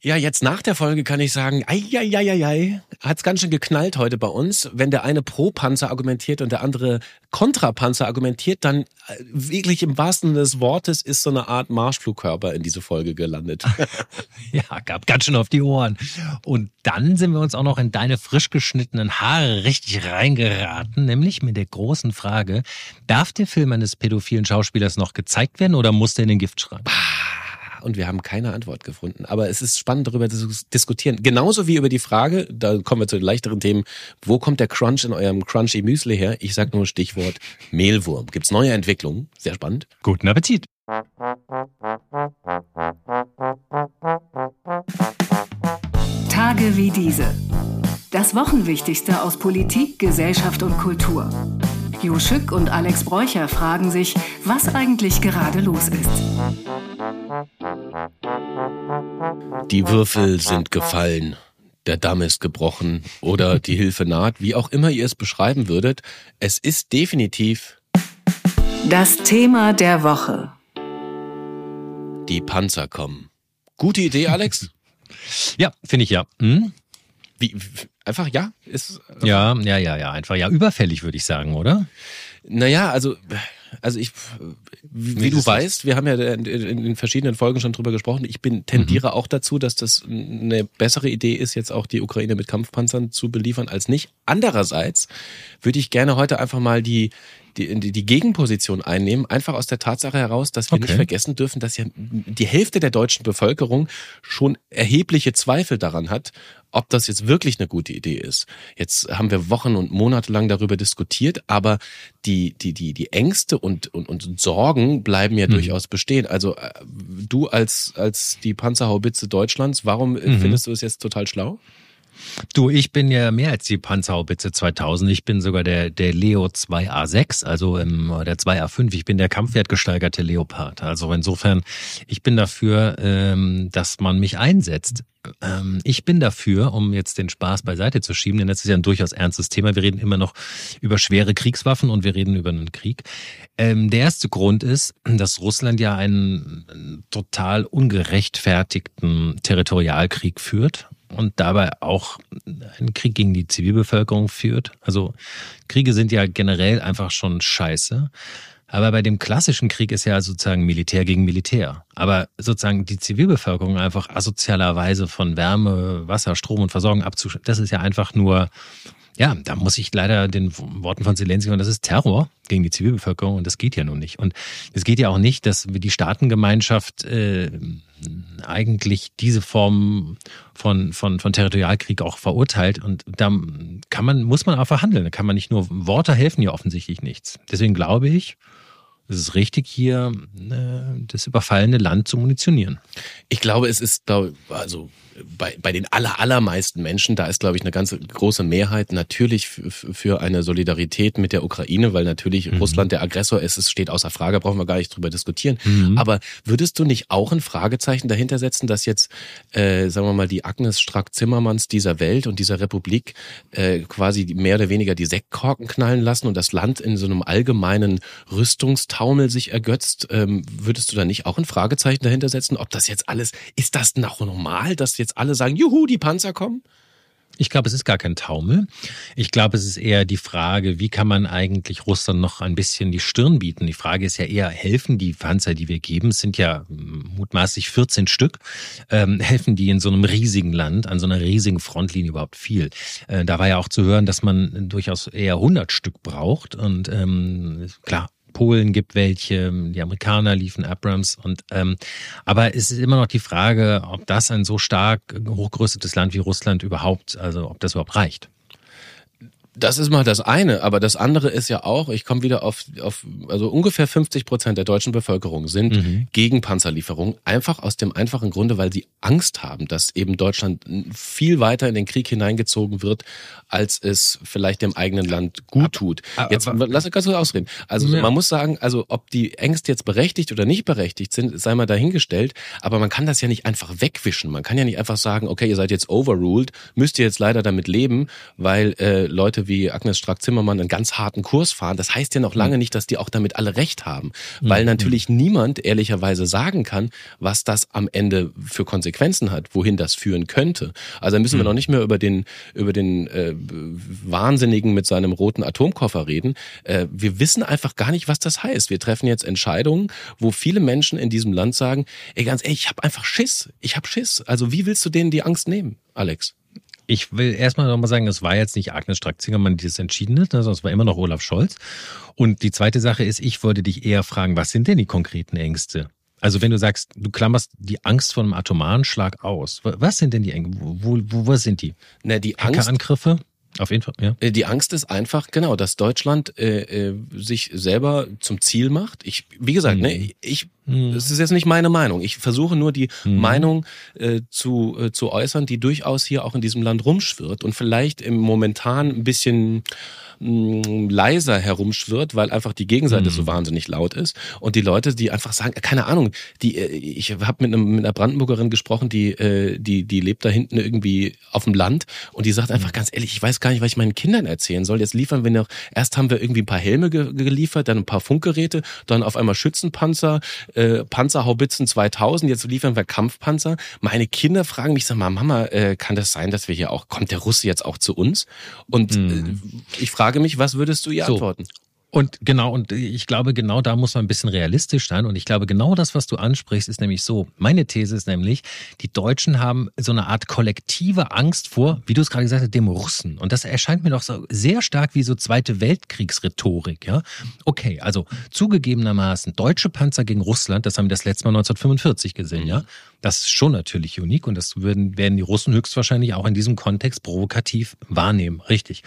Ja, jetzt nach der Folge kann ich sagen, ei, hat's ganz schön geknallt heute bei uns. Wenn der eine pro Panzer argumentiert und der andere kontra Panzer argumentiert, dann äh, wirklich im wahrsten Sinne des Wortes ist so eine Art Marschflugkörper in diese Folge gelandet. ja, gab ganz schön auf die Ohren. Und dann sind wir uns auch noch in deine frisch geschnittenen Haare richtig reingeraten, nämlich mit der großen Frage, darf der Film eines pädophilen Schauspielers noch gezeigt werden oder muss der in den Giftschrank? Und wir haben keine Antwort gefunden. Aber es ist spannend, darüber zu diskutieren. Genauso wie über die Frage, da kommen wir zu den leichteren Themen, wo kommt der Crunch in eurem Crunchy Müsli her? Ich sag nur Stichwort Mehlwurm. Gibt's neue Entwicklungen? Sehr spannend. Guten Appetit. Tage wie diese. Das Wochenwichtigste aus Politik, Gesellschaft und Kultur. Jo Schück und Alex Bräucher fragen sich, was eigentlich gerade los ist. Die Würfel sind gefallen, der Damm ist gebrochen oder die Hilfe naht, wie auch immer ihr es beschreiben würdet. Es ist definitiv das Thema der Woche. Die Panzer kommen. Gute Idee, Alex? ja, finde ich ja. Hm? Wie, einfach ja? Ist, ja, ja, ja, ja, einfach ja. Überfällig würde ich sagen, oder? Naja, also, also ich, wie, wie du weißt, wir haben ja in, in, verschiedenen Folgen schon drüber gesprochen. Ich bin tendiere mhm. auch dazu, dass das eine bessere Idee ist, jetzt auch die Ukraine mit Kampfpanzern zu beliefern als nicht. Andererseits würde ich gerne heute einfach mal die die, die Gegenposition einnehmen, einfach aus der Tatsache heraus, dass wir okay. nicht vergessen dürfen, dass ja die Hälfte der deutschen Bevölkerung schon erhebliche Zweifel daran hat, ob das jetzt wirklich eine gute Idee ist. Jetzt haben wir Wochen und Monate lang darüber diskutiert, aber die, die, die, die Ängste und, und, und Sorgen bleiben ja mhm. durchaus bestehen. Also äh, du als, als die Panzerhaubitze Deutschlands, warum mhm. findest du es jetzt total schlau? Du, ich bin ja mehr als die Panzerhaubitze 2000. Ich bin sogar der, der Leo 2A6, also im, der 2A5. Ich bin der kampfwertgesteigerte Leopard. Also insofern, ich bin dafür, ähm, dass man mich einsetzt. Ähm, ich bin dafür, um jetzt den Spaß beiseite zu schieben, denn das ist ja ein durchaus ernstes Thema. Wir reden immer noch über schwere Kriegswaffen und wir reden über einen Krieg. Ähm, der erste Grund ist, dass Russland ja einen total ungerechtfertigten Territorialkrieg führt und dabei auch einen Krieg gegen die Zivilbevölkerung führt. Also Kriege sind ja generell einfach schon scheiße. Aber bei dem klassischen Krieg ist ja sozusagen Militär gegen Militär. Aber sozusagen die Zivilbevölkerung einfach asozialerweise von Wärme, Wasser, Strom und Versorgung abzuschalten, das ist ja einfach nur ja, da muss ich leider den Worten von Zelensky und das ist Terror gegen die Zivilbevölkerung und das geht ja nun nicht. Und es geht ja auch nicht, dass die Staatengemeinschaft äh, eigentlich diese Form von, von, von Territorialkrieg auch verurteilt. Und da kann man, muss man auch verhandeln. Da kann man nicht nur Worte helfen ja offensichtlich nichts. Deswegen glaube ich, es ist richtig, hier äh, das überfallene Land zu munitionieren. Ich glaube, es ist, also bei, bei den aller, allermeisten Menschen, da ist, glaube ich, eine ganz große Mehrheit natürlich für eine Solidarität mit der Ukraine, weil natürlich mhm. Russland der Aggressor ist. Es steht außer Frage, brauchen wir gar nicht drüber diskutieren. Mhm. Aber würdest du nicht auch ein Fragezeichen dahinter setzen, dass jetzt, äh, sagen wir mal, die Agnes Strack-Zimmermanns dieser Welt und dieser Republik äh, quasi mehr oder weniger die Sektkorken knallen lassen und das Land in so einem allgemeinen Rüstungstaumel sich ergötzt? Ähm, würdest du da nicht auch ein Fragezeichen dahinter setzen, ob das jetzt alles, ist das noch normal, dass jetzt jetzt alle sagen, juhu, die Panzer kommen? Ich glaube, es ist gar kein Taumel. Ich glaube, es ist eher die Frage, wie kann man eigentlich Russland noch ein bisschen die Stirn bieten? Die Frage ist ja eher, helfen die Panzer, die wir geben, es sind ja mutmaßlich 14 Stück, ähm, helfen die in so einem riesigen Land, an so einer riesigen Frontlinie überhaupt viel? Äh, da war ja auch zu hören, dass man durchaus eher 100 Stück braucht. Und ähm, klar, Polen gibt welche, die Amerikaner liefen Abrams und ähm, aber es ist immer noch die Frage, ob das ein so stark hochgerüstetes Land wie Russland überhaupt, also ob das überhaupt reicht. Das ist mal das eine, aber das andere ist ja auch, ich komme wieder auf, auf, also ungefähr 50 Prozent der deutschen Bevölkerung sind mhm. gegen Panzerlieferungen, einfach aus dem einfachen Grunde, weil sie Angst haben, dass eben Deutschland viel weiter in den Krieg hineingezogen wird, als es vielleicht dem eigenen Land gut tut. Jetzt lass uns ganz kurz ausreden. Also ja. man muss sagen, also ob die Ängste jetzt berechtigt oder nicht berechtigt sind, sei mal dahingestellt, aber man kann das ja nicht einfach wegwischen. Man kann ja nicht einfach sagen, okay, ihr seid jetzt overruled, müsst ihr jetzt leider damit leben, weil äh, Leute Leute wie Agnes Strack-Zimmermann einen ganz harten Kurs fahren, das heißt ja noch lange mhm. nicht, dass die auch damit alle recht haben. Weil mhm. natürlich niemand ehrlicherweise sagen kann, was das am Ende für Konsequenzen hat, wohin das führen könnte. Also müssen wir noch nicht mehr über den, über den äh, Wahnsinnigen mit seinem roten Atomkoffer reden. Äh, wir wissen einfach gar nicht, was das heißt. Wir treffen jetzt Entscheidungen, wo viele Menschen in diesem Land sagen, ey, ganz ehrlich, ich habe einfach Schiss. Ich habe Schiss. Also wie willst du denen die Angst nehmen, Alex? Ich will erstmal nochmal sagen, es war jetzt nicht Agnes Strack-Zingermann, die das entschieden hat, sondern es war immer noch Olaf Scholz. Und die zweite Sache ist, ich wollte dich eher fragen, was sind denn die konkreten Ängste? Also wenn du sagst, du klammerst die Angst vor einem atomaren Schlag aus, was sind denn die Ängste? Wo, wo, wo sind die? Na, die Angst, Hackerangriffe? Auf jeden Fall, ja. Äh, die Angst ist einfach, genau, dass Deutschland äh, äh, sich selber zum Ziel macht. Ich, wie gesagt, ne, mhm. ne, ich, mhm. das ist jetzt nicht meine Meinung. Ich versuche nur die mhm. Meinung äh, zu, äh, zu äußern, die durchaus hier auch in diesem Land rumschwirrt und vielleicht im momentan ein bisschen mh, leiser herumschwirrt, weil einfach die Gegenseite mhm. so wahnsinnig laut ist und die Leute, die einfach sagen, keine Ahnung, die äh, ich habe mit, mit einer Brandenburgerin gesprochen, die äh, die die lebt da hinten irgendwie auf dem Land und die sagt einfach mhm. ganz ehrlich, ich weiß gar nicht, was ich meinen Kindern erzählen soll. Jetzt liefern wir noch erst haben wir irgendwie ein paar Helme ge geliefert, dann ein paar Funkgeräte, dann auf einmal Schützenpanzer, äh, Panzerhaubitzen 2000, jetzt liefern wir Kampfpanzer. Meine Kinder fragen mich, sag mal, Mama, äh, kann das sein, dass wir hier auch kommt der Russe jetzt auch zu uns? Und mhm. äh, ich frage frage mich, was würdest du ihr so. antworten? Und genau, und ich glaube, genau da muss man ein bisschen realistisch sein. Und ich glaube, genau das, was du ansprichst, ist nämlich so. Meine These ist nämlich, die Deutschen haben so eine Art kollektive Angst vor, wie du es gerade gesagt hast, dem Russen. Und das erscheint mir doch so sehr stark wie so Zweite Weltkriegsrhetorik, ja. Okay, also zugegebenermaßen deutsche Panzer gegen Russland, das haben wir das letzte Mal 1945 gesehen, ja. Das ist schon natürlich unique und das würden, werden die Russen höchstwahrscheinlich auch in diesem Kontext provokativ wahrnehmen. Richtig.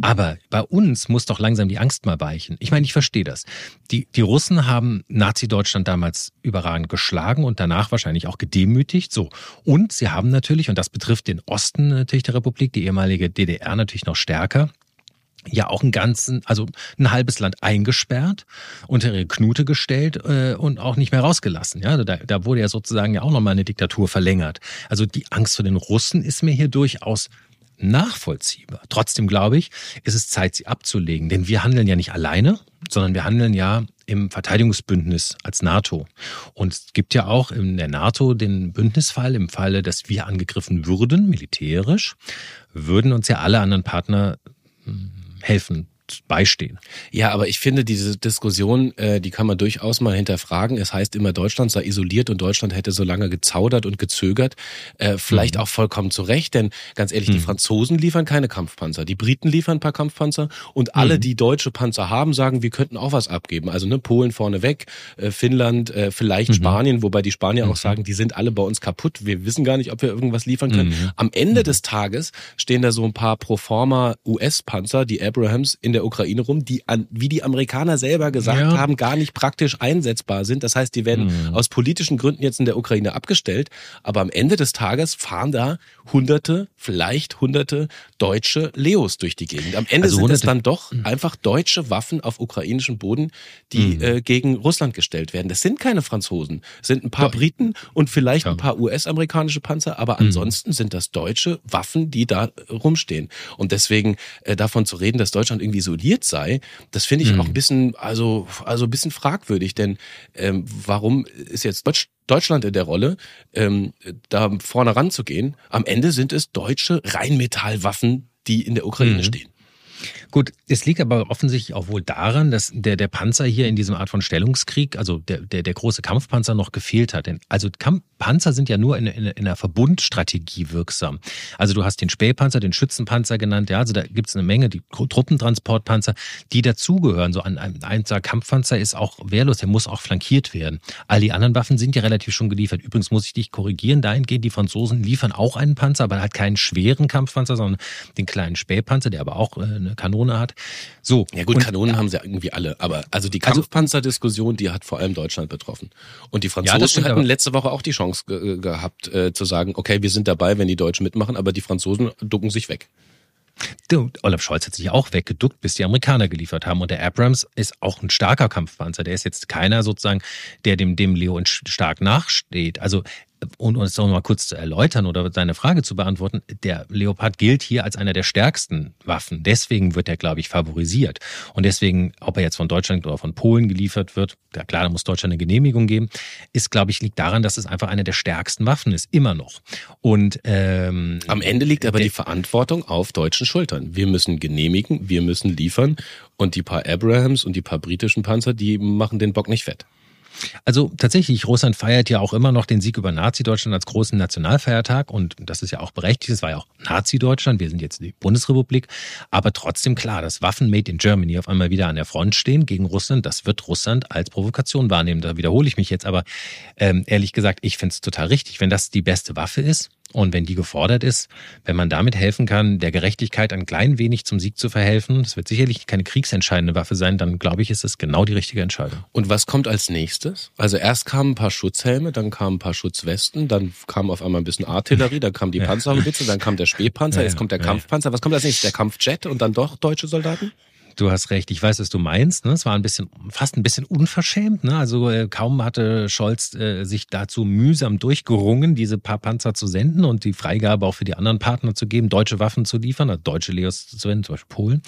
Aber bei uns muss doch langsam die Angst mal weichen. Ich meine, ich verstehe das. Die, die Russen haben Nazi-Deutschland damals überragend geschlagen und danach wahrscheinlich auch gedemütigt. So. Und sie haben natürlich, und das betrifft den Osten natürlich der Republik, die ehemalige DDR natürlich noch stärker, ja auch einen ganzen, also ein halbes Land eingesperrt, unter ihre Knute gestellt äh, und auch nicht mehr rausgelassen. Ja, da, da wurde ja sozusagen ja auch nochmal eine Diktatur verlängert. Also die Angst vor den Russen ist mir hier durchaus nachvollziehbar. Trotzdem glaube ich, ist es Zeit, sie abzulegen, denn wir handeln ja nicht alleine, sondern wir handeln ja im Verteidigungsbündnis als NATO. Und es gibt ja auch in der NATO den Bündnisfall, im Falle, dass wir angegriffen würden, militärisch, würden uns ja alle anderen Partner hm, helfen beistehen. Ja, aber ich finde, diese Diskussion, äh, die kann man durchaus mal hinterfragen. Es heißt immer, Deutschland sei isoliert und Deutschland hätte so lange gezaudert und gezögert. Äh, vielleicht mhm. auch vollkommen zu Recht, denn ganz ehrlich, mhm. die Franzosen liefern keine Kampfpanzer, die Briten liefern ein paar Kampfpanzer und alle, mhm. die deutsche Panzer haben, sagen, wir könnten auch was abgeben. Also ne, Polen vorneweg, äh, Finnland, äh, vielleicht mhm. Spanien, wobei die Spanier auch mhm. sagen, die sind alle bei uns kaputt. Wir wissen gar nicht, ob wir irgendwas liefern können. Mhm. Am Ende des Tages stehen da so ein paar Proforma US-Panzer, die Abrahams in der Ukraine rum, die an, wie die Amerikaner selber gesagt ja. haben, gar nicht praktisch einsetzbar sind. Das heißt, die werden mhm. aus politischen Gründen jetzt in der Ukraine abgestellt. Aber am Ende des Tages fahren da hunderte, vielleicht hunderte deutsche Leos durch die Gegend. Am Ende also sind es dann doch mhm. einfach deutsche Waffen auf ukrainischem Boden, die mhm. äh, gegen Russland gestellt werden. Das sind keine Franzosen. Es sind ein paar doch. Briten und vielleicht ja. ein paar US-amerikanische Panzer, aber mhm. ansonsten sind das deutsche Waffen, die da rumstehen. Und deswegen äh, davon zu reden, dass Deutschland irgendwie isoliert sei, das finde ich mhm. auch ein bisschen, also, also ein bisschen fragwürdig, denn ähm, warum ist jetzt Deutsch, Deutschland in der Rolle, ähm, da vorne ranzugehen? Am Ende sind es deutsche Rheinmetallwaffen, die in der Ukraine mhm. stehen. Gut, es liegt aber offensichtlich auch wohl daran, dass der, der Panzer hier in diesem Art von Stellungskrieg, also der, der, der große Kampfpanzer noch gefehlt hat. Denn, also Kampf, Panzer sind ja nur in, in, in einer Verbundstrategie wirksam. Also du hast den Spähpanzer, den Schützenpanzer genannt, ja, also da gibt es eine Menge, die Truppentransportpanzer, die dazugehören. So ein, ein einzelner Kampfpanzer ist auch wehrlos, der muss auch flankiert werden. All die anderen Waffen sind ja relativ schon geliefert. Übrigens muss ich dich korrigieren, dahingehend, die Franzosen liefern auch einen Panzer, aber halt keinen schweren Kampfpanzer, sondern den kleinen Spähpanzer, der aber auch äh, eine Kanone hat. So. Ja gut, und, Kanonen haben sie irgendwie alle, aber also die also Kampfpanzerdiskussion, die hat vor allem Deutschland betroffen. Und die Franzosen ja, hatten letzte Woche auch die Chance ge gehabt äh, zu sagen, okay, wir sind dabei, wenn die Deutschen mitmachen, aber die Franzosen ducken sich weg. Du, Olaf Scholz hat sich auch weggeduckt, bis die Amerikaner geliefert haben. Und der Abrams ist auch ein starker Kampfpanzer. Der ist jetzt keiner sozusagen, der dem, dem Leo stark nachsteht. Also und uns noch mal kurz zu erläutern oder deine Frage zu beantworten, der Leopard gilt hier als einer der stärksten Waffen. Deswegen wird er, glaube ich, favorisiert. Und deswegen, ob er jetzt von Deutschland oder von Polen geliefert wird, ja klar, da muss Deutschland eine Genehmigung geben, ist, glaube ich, liegt daran, dass es einfach eine der stärksten Waffen ist, immer noch. Und ähm, am Ende liegt aber die Verantwortung auf deutschen Schultern. Wir müssen genehmigen, wir müssen liefern und die paar Abrahams und die paar britischen Panzer, die machen den Bock nicht fett. Also tatsächlich, Russland feiert ja auch immer noch den Sieg über Nazi-Deutschland als großen Nationalfeiertag und das ist ja auch berechtigt. Es war ja auch Nazi-Deutschland, wir sind jetzt die Bundesrepublik. Aber trotzdem klar, dass Waffen made in Germany auf einmal wieder an der Front stehen gegen Russland, das wird Russland als Provokation wahrnehmen. Da wiederhole ich mich jetzt, aber ähm, ehrlich gesagt, ich finde es total richtig. Wenn das die beste Waffe ist, und wenn die gefordert ist, wenn man damit helfen kann, der Gerechtigkeit ein klein wenig zum Sieg zu verhelfen, das wird sicherlich keine kriegsentscheidende Waffe sein, dann glaube ich, ist es genau die richtige Entscheidung. Und was kommt als nächstes? Also erst kamen ein paar Schutzhelme, dann kamen ein paar Schutzwesten, dann kam auf einmal ein bisschen Artillerie, dann kam die Panzerhaubitze, dann kam der Spähpanzer, jetzt kommt der Kampfpanzer. Was kommt als nächstes? Der Kampfjet und dann doch deutsche Soldaten? Du hast recht, ich weiß, was du meinst. Ne? Es war ein bisschen, fast ein bisschen unverschämt. Ne? Also äh, kaum hatte Scholz äh, sich dazu mühsam durchgerungen, diese paar Panzer zu senden und die Freigabe auch für die anderen Partner zu geben, deutsche Waffen zu liefern, also deutsche Leos zu senden, zum Beispiel Polen.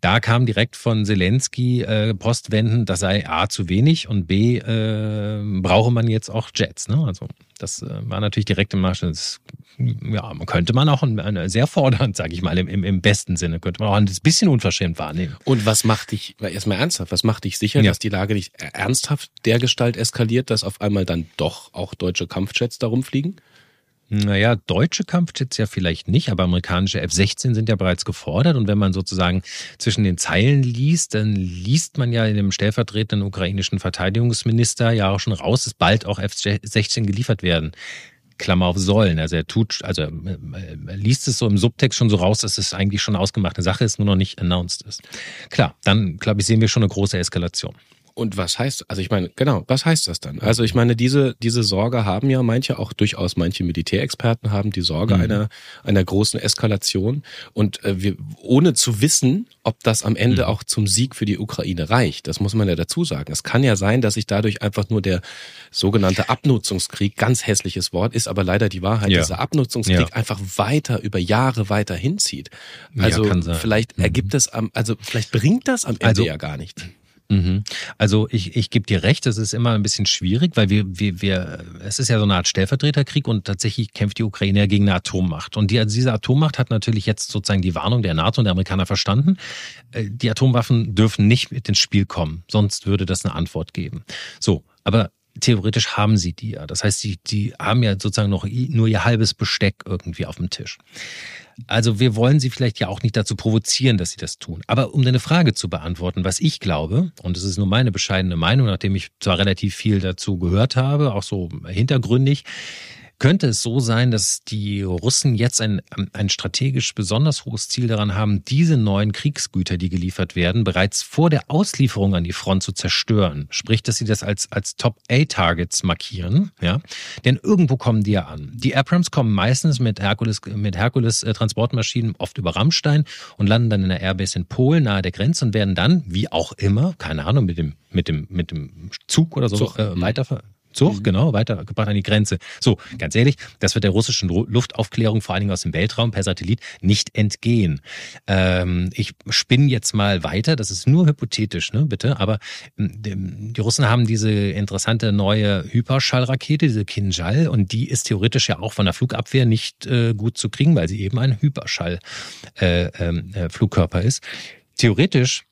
Da kam direkt von Zelensky äh, Postwenden, das sei A zu wenig und B brauche man jetzt auch Jets. Ne? Also das äh, war natürlich direkt im Marsch. Das, ja, könnte man auch sehr fordernd, sage ich mal, im, im, im, besten Sinne, könnte man auch ein bisschen unverschämt wahrnehmen. Und was macht dich, erstmal ernsthaft, was macht dich sicher, ja. dass die Lage nicht ernsthaft dergestalt eskaliert, dass auf einmal dann doch auch deutsche Kampfjets darum fliegen? Naja, deutsche Kampfjets ja vielleicht nicht, aber amerikanische F-16 sind ja bereits gefordert. Und wenn man sozusagen zwischen den Zeilen liest, dann liest man ja in dem stellvertretenden ukrainischen Verteidigungsminister ja auch schon raus, dass bald auch F-16 geliefert werden. Klammer auf sollen. Also er tut, also er liest es so im Subtext schon so raus, dass es eigentlich schon ausgemachte Sache ist, nur noch nicht announced ist. Klar, dann glaube ich, sehen wir schon eine große Eskalation. Und was heißt, also ich meine, genau, was heißt das dann? Also ich meine, diese, diese Sorge haben ja manche, auch durchaus manche Militärexperten haben die Sorge mhm. einer, einer großen Eskalation. Und äh, wir, ohne zu wissen, ob das am Ende mhm. auch zum Sieg für die Ukraine reicht, das muss man ja dazu sagen. Es kann ja sein, dass sich dadurch einfach nur der sogenannte Abnutzungskrieg, ganz hässliches Wort, ist aber leider die Wahrheit, ja. dieser Abnutzungskrieg ja. einfach weiter über Jahre weiter hinzieht. Also ja, vielleicht mhm. ergibt es am, also vielleicht bringt das am Ende also, ja gar nichts. Mhm. Also ich, ich gebe dir recht, es ist immer ein bisschen schwierig, weil wir, wir, wir, es ist ja so eine Art Stellvertreterkrieg und tatsächlich kämpft die Ukraine ja gegen eine Atommacht. Und die, also diese Atommacht hat natürlich jetzt sozusagen die Warnung der NATO und der Amerikaner verstanden. Äh, die Atomwaffen dürfen nicht mit ins Spiel kommen, sonst würde das eine Antwort geben. So, aber theoretisch haben sie die ja. Das heißt, die, die haben ja sozusagen noch nur ihr halbes Besteck irgendwie auf dem Tisch. Also wir wollen sie vielleicht ja auch nicht dazu provozieren, dass sie das tun. Aber um deine Frage zu beantworten, was ich glaube, und es ist nur meine bescheidene Meinung, nachdem ich zwar relativ viel dazu gehört habe, auch so hintergründig, könnte es so sein, dass die Russen jetzt ein, ein strategisch besonders hohes Ziel daran haben, diese neuen Kriegsgüter, die geliefert werden, bereits vor der Auslieferung an die Front zu zerstören? Sprich, dass sie das als, als Top-A-Targets markieren, ja? Denn irgendwo kommen die ja an. Die Abrams kommen meistens mit Herkules, mit Herkules äh, Transportmaschinen oft über Rammstein und landen dann in der Airbase in Polen nahe der Grenze und werden dann, wie auch immer, keine Ahnung, mit dem, mit dem, mit dem Zug oder so Zug. Äh, weiter, Zug, mhm. genau, weitergebracht an die Grenze. So, ganz ehrlich, das wird der russischen Luftaufklärung vor allen Dingen aus dem Weltraum per Satellit nicht entgehen. Ähm, ich spinne jetzt mal weiter, das ist nur hypothetisch, ne, bitte, aber ähm, die Russen haben diese interessante neue Hyperschallrakete, diese Kinjal, und die ist theoretisch ja auch von der Flugabwehr nicht äh, gut zu kriegen, weil sie eben ein Hyperschallflugkörper äh, ähm, äh, ist. Theoretisch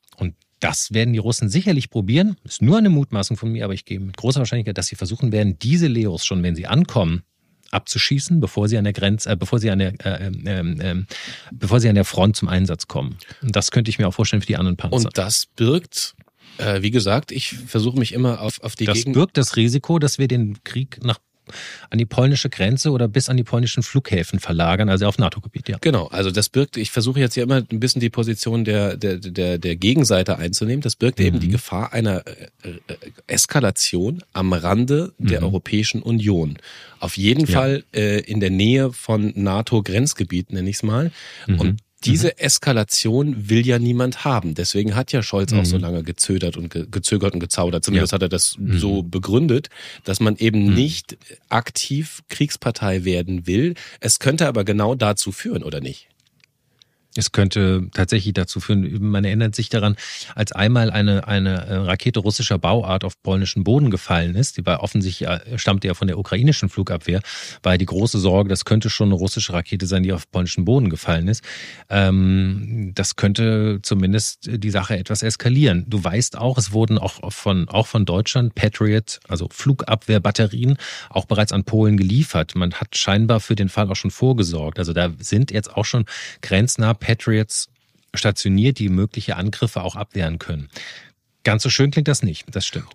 das werden die Russen sicherlich probieren. Ist nur eine Mutmaßung von mir, aber ich gehe mit großer Wahrscheinlichkeit, dass sie versuchen werden, diese Leos schon, wenn sie ankommen, abzuschießen, bevor sie an der Grenze, äh, bevor sie an der, äh, äh, bevor sie an der Front zum Einsatz kommen. Und das könnte ich mir auch vorstellen für die anderen Panzer. Und das birgt, äh, wie gesagt, ich versuche mich immer auf, auf die Das Gegend birgt das Risiko, dass wir den Krieg nach an die polnische Grenze oder bis an die polnischen Flughäfen verlagern, also auf NATO-Gebiet, ja. Genau, also das birgt, ich versuche jetzt hier immer ein bisschen die Position der, der, der, der Gegenseite einzunehmen. Das birgt mhm. eben die Gefahr einer äh, äh, Eskalation am Rande der mhm. Europäischen Union. Auf jeden ja. Fall äh, in der Nähe von NATO-Grenzgebieten, nenne ich es mal. Mhm. Und Diese mhm. Eskalation will ja niemand haben. Deswegen hat ja Scholz mhm. auch so lange gezögert und ge gezögert und gezaudert. Zumindest ja. hat er das mhm. so begründet, dass man eben mhm. nicht aktiv Kriegspartei werden will. Es könnte aber genau dazu führen, oder nicht? Es könnte tatsächlich dazu führen, man erinnert sich daran, als einmal eine, eine äh, Rakete russischer Bauart auf polnischen Boden gefallen ist, die war offensichtlich, stammte ja von der ukrainischen Flugabwehr, war die große Sorge, das könnte schon eine russische Rakete sein, die auf polnischen Boden gefallen ist. Ähm, das könnte zumindest die Sache etwas eskalieren. Du weißt auch, es wurden auch von, auch von Deutschland Patriot, also Flugabwehrbatterien, auch bereits an Polen geliefert. Man hat scheinbar für den Fall auch schon vorgesorgt. Also da sind jetzt auch schon grenznah Patriots stationiert, die mögliche Angriffe auch abwehren können. Ganz so schön klingt das nicht, das stimmt.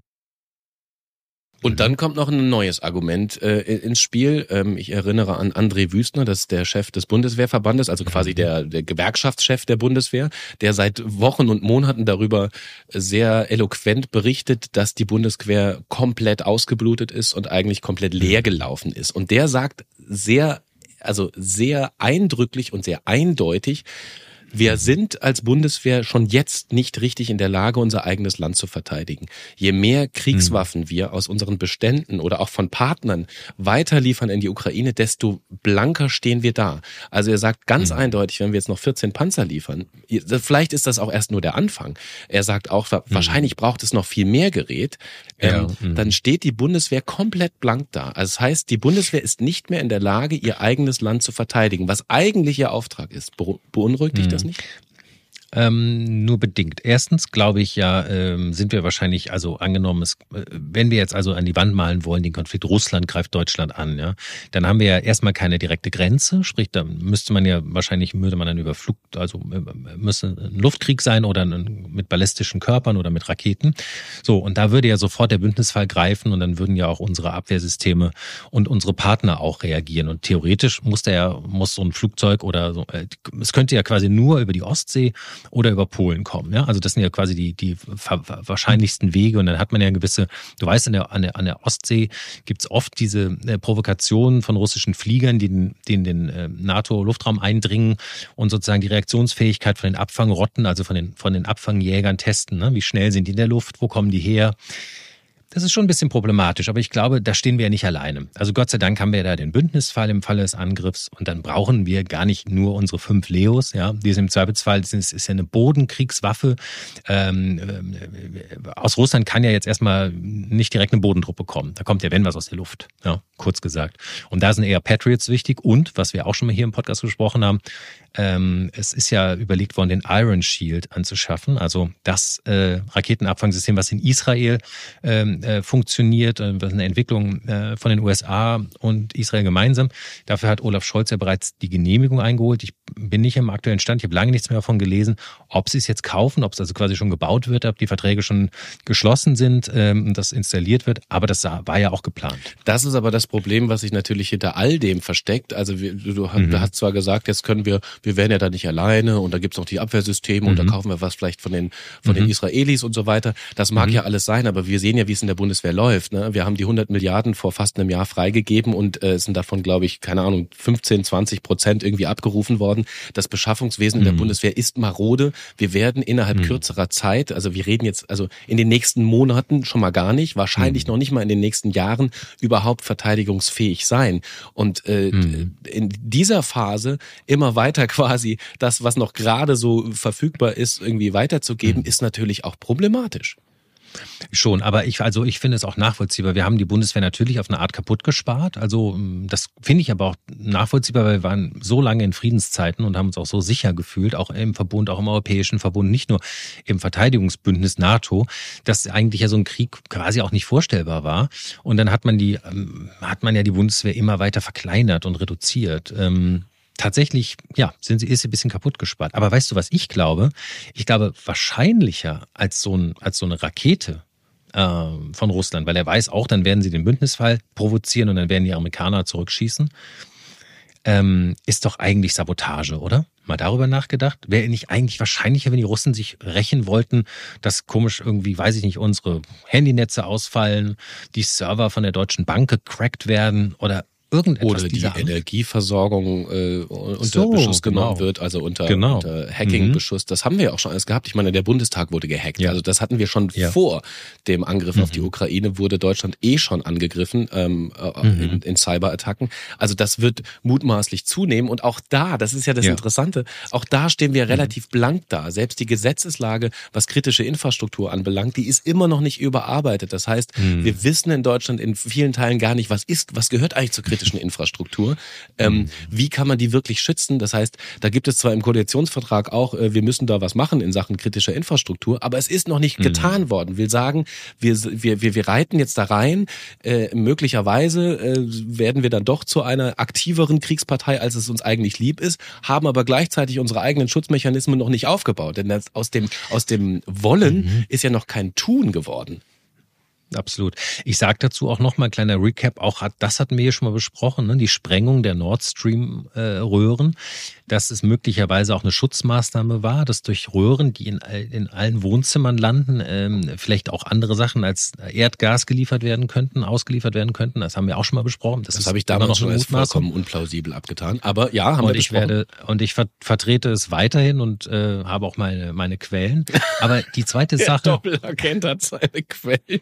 Und dann kommt noch ein neues Argument äh, ins Spiel. Ähm, ich erinnere an André Wüstner, das ist der Chef des Bundeswehrverbandes, also quasi mhm. der, der Gewerkschaftschef der Bundeswehr, der seit Wochen und Monaten darüber sehr eloquent berichtet, dass die Bundeswehr komplett ausgeblutet ist und eigentlich komplett leer gelaufen ist. Und der sagt sehr also sehr eindrücklich und sehr eindeutig, wir sind als Bundeswehr schon jetzt nicht richtig in der Lage, unser eigenes Land zu verteidigen. Je mehr Kriegswaffen mhm. wir aus unseren Beständen oder auch von Partnern weiterliefern in die Ukraine, desto blanker stehen wir da. Also er sagt ganz mhm. eindeutig, wenn wir jetzt noch 14 Panzer liefern, vielleicht ist das auch erst nur der Anfang. Er sagt auch, mhm. wahrscheinlich braucht es noch viel mehr Gerät. Ja. Ähm, mhm. Dann steht die Bundeswehr komplett blank da. Also das heißt, die Bundeswehr ist nicht mehr in der Lage, ihr eigenes Land zu verteidigen, was eigentlich ihr Auftrag ist. Beunruhigt dich das? Das nicht? Ähm, nur bedingt. Erstens glaube ich ja, ähm, sind wir wahrscheinlich, also angenommen, es, äh, wenn wir jetzt also an die Wand malen wollen, den Konflikt Russland greift Deutschland an, ja, dann haben wir ja erstmal keine direkte Grenze, sprich, da müsste man ja wahrscheinlich, würde man dann über Flug, also äh, müsste ein Luftkrieg sein oder ein, mit ballistischen Körpern oder mit Raketen. So, und da würde ja sofort der Bündnisfall greifen und dann würden ja auch unsere Abwehrsysteme und unsere Partner auch reagieren. Und theoretisch muss der ja, muss so ein Flugzeug oder so, äh, es könnte ja quasi nur über die Ostsee oder über Polen kommen. Ja? Also das sind ja quasi die, die wahrscheinlichsten Wege und dann hat man ja gewisse, du weißt, an der, an der, an der Ostsee gibt's oft diese äh, Provokationen von russischen Fliegern, die in, die in den äh, NATO-Luftraum eindringen und sozusagen die Reaktionsfähigkeit von den Abfangrotten, also von den, von den Abfangjägern testen. Ne? Wie schnell sind die in der Luft? Wo kommen die her? Das ist schon ein bisschen problematisch, aber ich glaube, da stehen wir ja nicht alleine. Also Gott sei Dank haben wir da den Bündnisfall im Falle des Angriffs und dann brauchen wir gar nicht nur unsere fünf Leos, ja, die sind im Zweifelsfall, das ist, ja eine Bodenkriegswaffe. Ähm, äh, aus Russland kann ja jetzt erstmal nicht direkt eine Bodentruppe kommen. Da kommt ja wenn was aus der Luft, ja, kurz gesagt. Und da sind eher Patriots wichtig und, was wir auch schon mal hier im Podcast gesprochen haben, ähm, es ist ja überlegt worden, den Iron Shield anzuschaffen, also das äh, Raketenabfangsystem, was in Israel ähm, äh, funktioniert, äh, was eine Entwicklung äh, von den USA und Israel gemeinsam. Dafür hat Olaf Scholz ja bereits die Genehmigung eingeholt. Ich bin nicht im aktuellen Stand, ich habe lange nichts mehr davon gelesen, ob sie es jetzt kaufen, ob es also quasi schon gebaut wird, ob die Verträge schon geschlossen sind ähm, und das installiert wird. Aber das war ja auch geplant. Das ist aber das Problem, was sich natürlich hinter all dem versteckt. Also wir, du, du mhm. hast zwar gesagt, jetzt können wir wir werden ja da nicht alleine und da gibt's noch die Abwehrsysteme mhm. und da mhm. kaufen wir was vielleicht von den, von mhm. den Israelis und so weiter. Das mag mhm. ja alles sein, aber wir sehen ja, wie es in der Bundeswehr läuft. Ne? Wir haben die 100 Milliarden vor fast einem Jahr freigegeben und äh, sind davon, glaube ich, keine Ahnung, 15, 20 Prozent irgendwie abgerufen worden. Das Beschaffungswesen in der mhm. Bundeswehr ist marode. Wir werden innerhalb mhm. kürzerer Zeit, also wir reden jetzt, also in den nächsten Monaten schon mal gar nicht, wahrscheinlich noch nicht mal in den nächsten Jahren überhaupt verteidigungsfähig sein. Und äh, in dieser Phase immer weiter quasi das, was noch gerade so verfügbar ist, irgendwie weiterzugeben, mhm. ist natürlich auch problematisch. Schon, aber ich, also ich finde es auch nachvollziehbar. Wir haben die Bundeswehr natürlich auf eine Art kaputt gespart. Also ähm, das finde ich aber auch nachvollziehbar, weil wir waren so lange in Friedenszeiten und haben uns auch so sicher gefühlt, auch im Verbund, auch im Europäischen Verbund, nicht nur im Verteidigungsbündnis NATO, dass eigentlich ja so ein Krieg quasi auch nicht vorstellbar war. Und dann hat man die, ähm, hat man ja die Bundeswehr immer weiter verkleinert und reduziert. Ähm, tatsächlich, ja, sind sie, ist sie ein bisschen kaputt gespart. Aber weißt du, was ich glaube? Ich glaube, wahrscheinlicher als so, ein, als so eine Rakete äh, von Russland, weil er weiß auch, dann werden sie den Bündnisfall provozieren und dann werden die Amerikaner zurückschießen, ähm, ist doch eigentlich Sabotage, oder? Mal darüber nachgedacht? Wäre nicht eigentlich wahrscheinlicher, wenn die Russen sich rächen wollten, dass komisch irgendwie, weiß ich nicht, unsere Handynetze ausfallen, die Server von der Deutschen Bank gecrackt werden oder irgendetwas Oder die Energieversorgung äh, unter so, Beschuss genommen genau. wird, also unter, genau. unter Hacking-Beschuss. Mhm. Das haben wir ja auch schon alles gehabt. Ich meine, der Bundestag wurde gehackt. Ja. Also das hatten wir schon ja. vor dem Angriff mhm. auf die mhm. Ukraine, wurde Deutschland eh schon angegriffen ähm, äh, mhm. in, in Cyberattacken. Also das wird mutmaßlich zunehmen. Und auch da, das ist ja das ja. Interessante, auch da stehen wir mhm. relativ blank da. Selbst die Gesetzeslage, was kritische Infrastruktur anbelangt, die ist immer noch nicht überarbeitet. Das heißt, mhm. wir wissen in Deutschland in vielen Teilen gar nicht, was ist, was gehört eigentlich zur kritischen Infrastruktur. Ähm. Wie kann man die wirklich schützen? Das heißt, da gibt es zwar im Koalitionsvertrag auch, äh, wir müssen da was machen in Sachen kritischer Infrastruktur, aber es ist noch nicht mhm. getan worden. Will sagen, wir, wir, wir, wir reiten jetzt da rein. Äh, möglicherweise äh, werden wir dann doch zu einer aktiveren Kriegspartei, als es uns eigentlich lieb ist, haben aber gleichzeitig unsere eigenen Schutzmechanismen noch nicht aufgebaut. Denn das, aus dem aus dem Wollen mhm. ist ja noch kein Tun geworden. Absolut. Ich sage dazu auch nochmal ein kleiner Recap, auch das hatten wir hier schon mal besprochen, ne? die Sprengung der Nord Stream äh, Röhren dass es möglicherweise auch eine Schutzmaßnahme war, dass durch Röhren, die in, in allen Wohnzimmern landen, ähm, vielleicht auch andere Sachen als Erdgas geliefert werden könnten, ausgeliefert werden könnten. Das haben wir auch schon mal besprochen. Das, das habe ich damals noch schon als vollkommen unplausibel abgetan. Aber ja, haben und wir ich besprochen. werde Und ich ver vertrete es weiterhin und äh, habe auch meine, meine Quellen. Aber die zweite Sache... Doppelagent hat seine Quellen.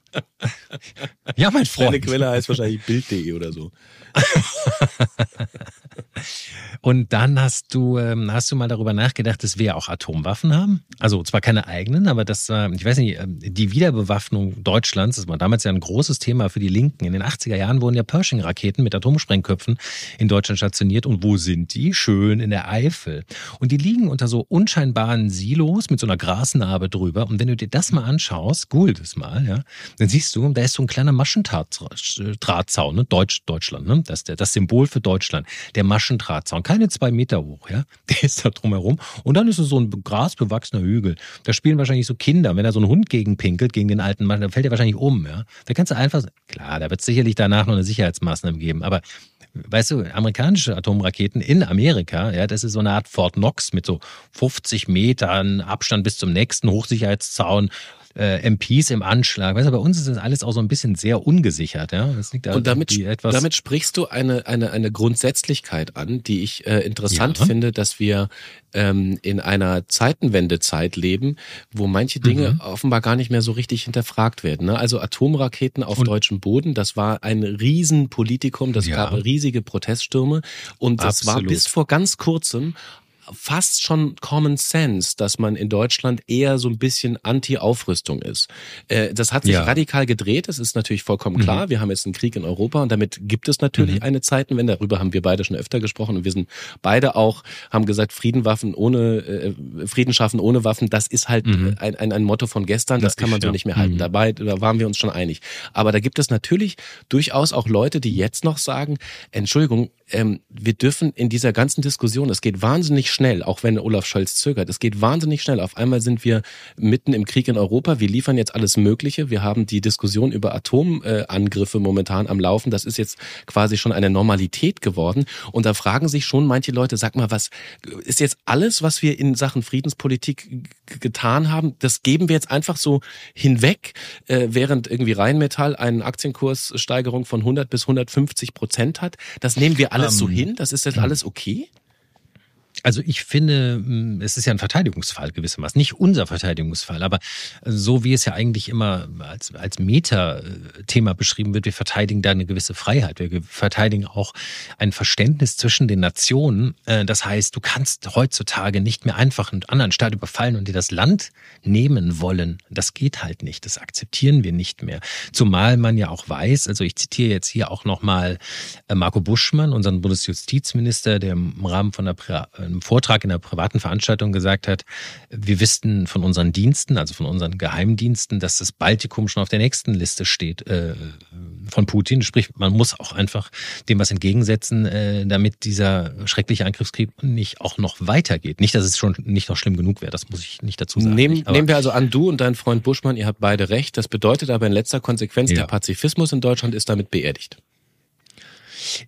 ja, mein Freund. Seine Quelle heißt wahrscheinlich Bild.de oder so. Und dann hast du, ähm, hast du mal darüber nachgedacht, dass wir ja auch Atomwaffen haben? Also zwar keine eigenen, aber das war, ich weiß nicht, ähm, die Wiederbewaffnung Deutschlands, das war damals ja ein großes Thema für die Linken. In den 80er Jahren wurden ja Pershing-Raketen mit Atomsprengköpfen in Deutschland stationiert. Und wo sind die? Schön in der Eifel. Und die liegen unter so unscheinbaren Silos mit so einer Grasnarbe drüber. Und wenn du dir das mal anschaust, google das mal, ja, dann siehst du, da ist so ein kleiner Maschendrahtzaun, ne? Deutsch, Deutschland, ne? Das der, das Symbol für Deutschland. Der Maschendrahtzaun, keine zwei Meter hoch, ja. Der ist da drumherum. Und dann ist es so ein grasbewachsener Hügel. Da spielen wahrscheinlich so Kinder. Wenn da so ein Hund gegen pinkelt, gegen den alten Mann, dann fällt er wahrscheinlich um, ja. Da kannst du einfach, klar, da wird es sicherlich danach noch eine Sicherheitsmaßnahme geben, aber weißt du, amerikanische Atomraketen in Amerika, ja, das ist so eine Art Fort Knox mit so 50 Metern Abstand bis zum nächsten Hochsicherheitszaun, äh, MPs im Anschlag. Weißt du, bei uns ist das alles auch so ein bisschen sehr ungesichert. Ja? Das liegt Und damit, damit sprichst du eine, eine, eine Grundsätzlichkeit an, die ich äh, interessant ja. finde, dass wir ähm, in einer Zeitenwendezeit leben, wo manche Dinge mhm. offenbar gar nicht mehr so richtig hinterfragt werden. Ne? Also Atomraketen auf und deutschem Boden, das war ein Riesenpolitikum, das ja. gab riesige Proteststürme und das Absolut. war bis vor ganz kurzem fast schon Common Sense, dass man in Deutschland eher so ein bisschen Anti-Aufrüstung ist. Äh, das hat sich ja. radikal gedreht, das ist natürlich vollkommen mhm. klar. Wir haben jetzt einen Krieg in Europa und damit gibt es natürlich mhm. eine Zeitenwende. Darüber haben wir beide schon öfter gesprochen und wir sind beide auch, haben gesagt, Friedenwaffen ohne, äh, Frieden schaffen ohne Waffen, das ist halt mhm. ein, ein, ein Motto von gestern, das, das kann man so ja. nicht mehr halten. Mhm. Dabei, da waren wir uns schon einig. Aber da gibt es natürlich durchaus auch Leute, die jetzt noch sagen, Entschuldigung, ähm, wir dürfen in dieser ganzen Diskussion, es geht wahnsinnig schnell, auch wenn Olaf Scholz zögert, es geht wahnsinnig schnell. Auf einmal sind wir mitten im Krieg in Europa, wir liefern jetzt alles Mögliche, wir haben die Diskussion über Atomangriffe momentan am Laufen, das ist jetzt quasi schon eine Normalität geworden. Und da fragen sich schon manche Leute, sag mal, was ist jetzt alles, was wir in Sachen Friedenspolitik getan haben, das geben wir jetzt einfach so hinweg, äh, während irgendwie Rheinmetall eine Aktienkurssteigerung von 100 bis 150 Prozent hat. Das nehmen wir alles ähm, so hin? Das ist jetzt alles okay? Also ich finde, mm, es ist ja ein Verteidigungsfall gewissermaßen, nicht unser Verteidigungsfall, aber so wie es ja eigentlich immer als, als Meta-Thema beschrieben wird, wir verteidigen da eine gewisse Freiheit, wir verteidigen auch ein Verständnis zwischen den Nationen. Äh, das heißt, du kannst heutzutage nicht mehr einfach einen anderen Staat überfallen und dir das Land nehmen wollen. Das geht halt nicht, das akzeptieren wir nicht mehr. Zumal man ja auch weiß, also ich zitiere jetzt hier auch nochmal äh, Marco Buschmann, unseren Bundesjustizminister, der im Rahmen von der einem Vortrag in einer privaten Veranstaltung gesagt hat, wir wüssten von unseren Diensten, also von unseren Geheimdiensten, dass das Baltikum schon auf der nächsten Liste steht äh, von Putin. Sprich, man muss auch einfach dem was entgegensetzen, äh, damit dieser schreckliche Angriffskrieg nicht auch noch weitergeht. Nicht, dass es schon nicht noch schlimm genug wäre, das muss ich nicht dazu sagen. Nehmen, nehmen wir also an, du und dein Freund Buschmann, ihr habt beide recht. Das bedeutet aber in letzter Konsequenz, ja. der Pazifismus in Deutschland ist damit beerdigt.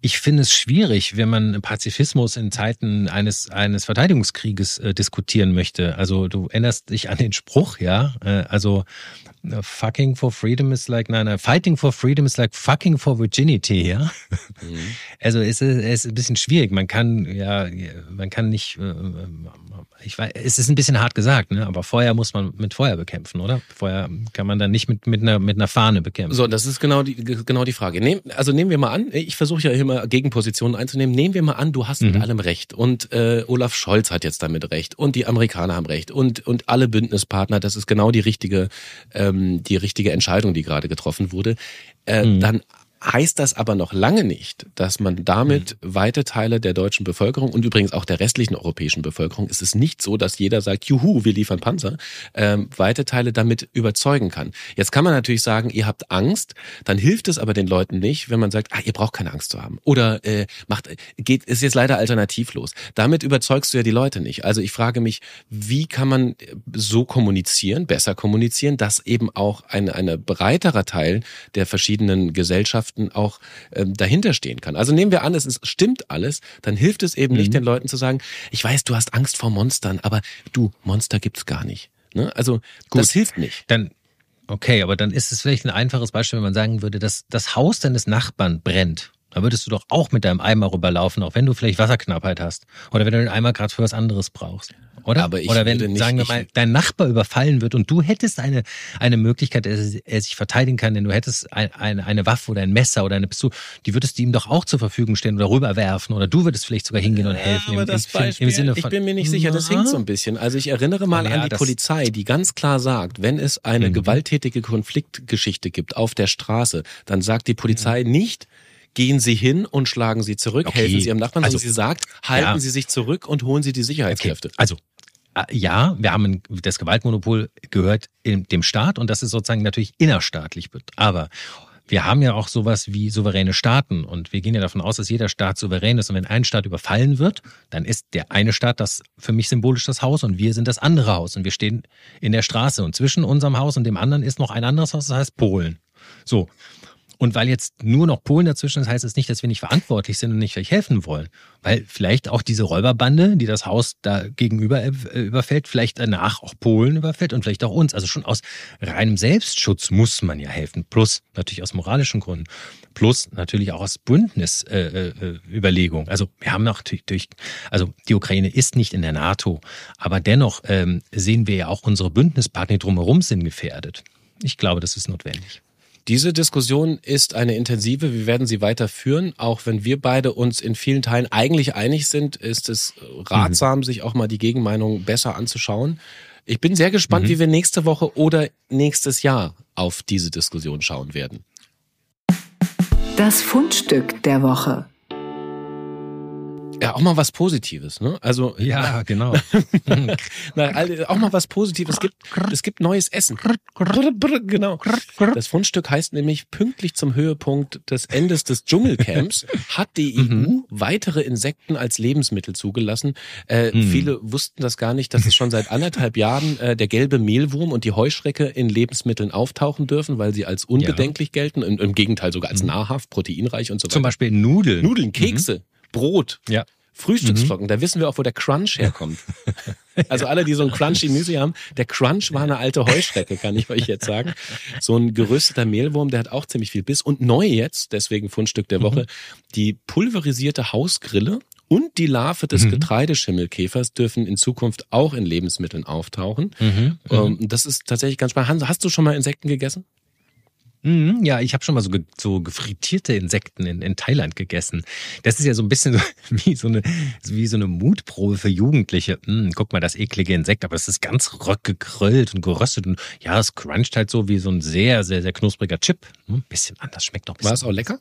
Ich finde es schwierig, wenn man Pazifismus in Zeiten eines, eines Verteidigungskrieges äh, diskutieren möchte. Also du erinnerst dich an den Spruch, ja, äh, also fucking for freedom is like, nein, nein, fighting for freedom is like fucking for virginity, ja. Mhm. Also es ist, es ist ein bisschen schwierig. Man kann, ja, man kann nicht, äh, ich weiß, es ist ein bisschen hart gesagt, ne? aber Feuer muss man mit Feuer bekämpfen, oder? Feuer kann man dann nicht mit, mit, einer, mit einer Fahne bekämpfen. So, das ist genau die, genau die Frage. Nehm, also nehmen wir mal an, ich versuche ja immer Gegenpositionen einzunehmen, nehmen wir mal an, du hast mhm. mit allem recht und äh, Olaf Scholz hat jetzt damit recht und die Amerikaner haben recht und, und alle Bündnispartner, das ist genau die richtige, ähm, die richtige Entscheidung, die gerade getroffen wurde. Äh, mhm. Dann heißt das aber noch lange nicht, dass man damit mhm. weite Teile der deutschen Bevölkerung und übrigens auch der restlichen europäischen Bevölkerung, ist es nicht so, dass jeder sagt, juhu, wir liefern Panzer, ähm, weite Teile damit überzeugen kann. Jetzt kann man natürlich sagen, ihr habt Angst, dann hilft es aber den Leuten nicht, wenn man sagt, ah, ihr braucht keine Angst zu haben. Oder äh, macht, geht, ist jetzt leider alternativlos. Damit überzeugst du ja die Leute nicht. Also ich frage mich, wie kann man so kommunizieren, besser kommunizieren, dass eben auch ein, ein breiterer Teil der verschiedenen Gesellschaften Wissenschaften auch ähm, dahinter stehen kann. Also nehmen wir an, es ist, stimmt alles, dann hilft es eben mhm. nicht den Leuten zu sagen, ich weiß, du hast Angst vor Monstern, aber du, Monster gibt's gar nicht. Ne? Also Gut, das hilft nicht. Dann Okay, aber dann ist es vielleicht ein einfaches Beispiel, wenn man sagen würde, dass das Haus deines Nachbarn brennt. Da würdest du doch auch mit deinem Eimer rüberlaufen, auch wenn du vielleicht Wasserknappheit hast. Oder wenn du den Eimer gerade für was anderes brauchst. Oder? Aber ich Oder wenn, nicht, sagen wir mal, dein Nachbar überfallen wird und du hättest eine, eine Möglichkeit, dass er sich verteidigen kann, denn du hättest ein, eine, eine Waffe oder ein Messer oder eine Pistole, die würdest du ihm doch auch zur Verfügung stellen oder rüberwerfen oder du würdest vielleicht sogar hingehen und helfen. Ja, aber im, das im, Beispiel, im Sinne von, ich bin mir nicht sicher, das hinkt so ein bisschen. Also ich erinnere mal ja, an die Polizei, die ganz klar sagt, wenn es eine mhm. gewalttätige Konfliktgeschichte gibt auf der Straße, dann sagt die Polizei mhm. nicht, gehen Sie hin und schlagen Sie zurück, okay. helfen Sie Ihrem Nachbarn, also, sie sagt, halten ja. Sie sich zurück und holen Sie die Sicherheitskräfte. Okay. Also ja, wir haben das Gewaltmonopol gehört dem Staat und das ist sozusagen natürlich innerstaatlich. Aber wir haben ja auch sowas wie souveräne Staaten und wir gehen ja davon aus, dass jeder Staat souverän ist und wenn ein Staat überfallen wird, dann ist der eine Staat das für mich symbolisch das Haus und wir sind das andere Haus und wir stehen in der Straße und zwischen unserem Haus und dem anderen ist noch ein anderes Haus, das heißt Polen. So. Und weil jetzt nur noch Polen dazwischen ist, heißt es das nicht, dass wir nicht verantwortlich sind und nicht vielleicht helfen wollen. Weil vielleicht auch diese Räuberbande, die das Haus da gegenüber äh, überfällt, vielleicht danach auch Polen überfällt und vielleicht auch uns. Also schon aus reinem Selbstschutz muss man ja helfen. Plus natürlich aus moralischen Gründen. Plus natürlich auch aus Bündnisüberlegung. Äh, äh, also wir haben natürlich durch, also die Ukraine ist nicht in der NATO, aber dennoch ähm, sehen wir ja auch unsere Bündnispartner, drumherum sind, gefährdet. Ich glaube, das ist notwendig. Diese Diskussion ist eine intensive. Wir werden sie weiter führen. Auch wenn wir beide uns in vielen Teilen eigentlich einig sind, ist es ratsam, mhm. sich auch mal die Gegenmeinung besser anzuschauen. Ich bin sehr gespannt, mhm. wie wir nächste Woche oder nächstes Jahr auf diese Diskussion schauen werden. Das Fundstück der Woche. Ja, auch mal was Positives, ne? Also ja, genau. Na, auch mal was Positives. Es gibt, es gibt neues Essen. Genau. Das Fundstück heißt nämlich pünktlich zum Höhepunkt des Endes des Dschungelcamps hat die EU weitere Insekten als Lebensmittel zugelassen. Äh, mhm. Viele wussten das gar nicht, dass es schon seit anderthalb Jahren äh, der gelbe Mehlwurm und die Heuschrecke in Lebensmitteln auftauchen dürfen, weil sie als unbedenklich ja. gelten. Im, Im, Gegenteil sogar als mhm. nahrhaft, proteinreich und so weiter. Zum Beispiel Nudeln. Nudeln, Kekse. Mhm. Brot. Ja. Frühstücksflocken, mhm. da wissen wir auch, wo der Crunch herkommt. Also alle, die so ein crunchy Müsli haben, der Crunch war eine alte Heuschrecke, kann ich euch jetzt sagen. So ein gerösteter Mehlwurm, der hat auch ziemlich viel Biss. Und neu jetzt, deswegen Fundstück der Woche, mhm. die pulverisierte Hausgrille und die Larve des mhm. Getreideschimmelkäfers dürfen in Zukunft auch in Lebensmitteln auftauchen. Mhm. Ähm, das ist tatsächlich ganz spannend. Hans, hast du schon mal Insekten gegessen? Mhm, ja, ich habe schon mal so, ge so gefrittierte Insekten in, in Thailand gegessen. Das ist ja so ein bisschen wie, so eine, wie so eine Mutprobe für Jugendliche. Hm, guck mal, das eklige Insekt, aber es ist ganz gegröllt und geröstet und ja, es cruncht halt so wie so ein sehr, sehr, sehr knuspriger Chip. Hm, bisschen anders, schmeckt noch ein bisschen. War es auch lecker?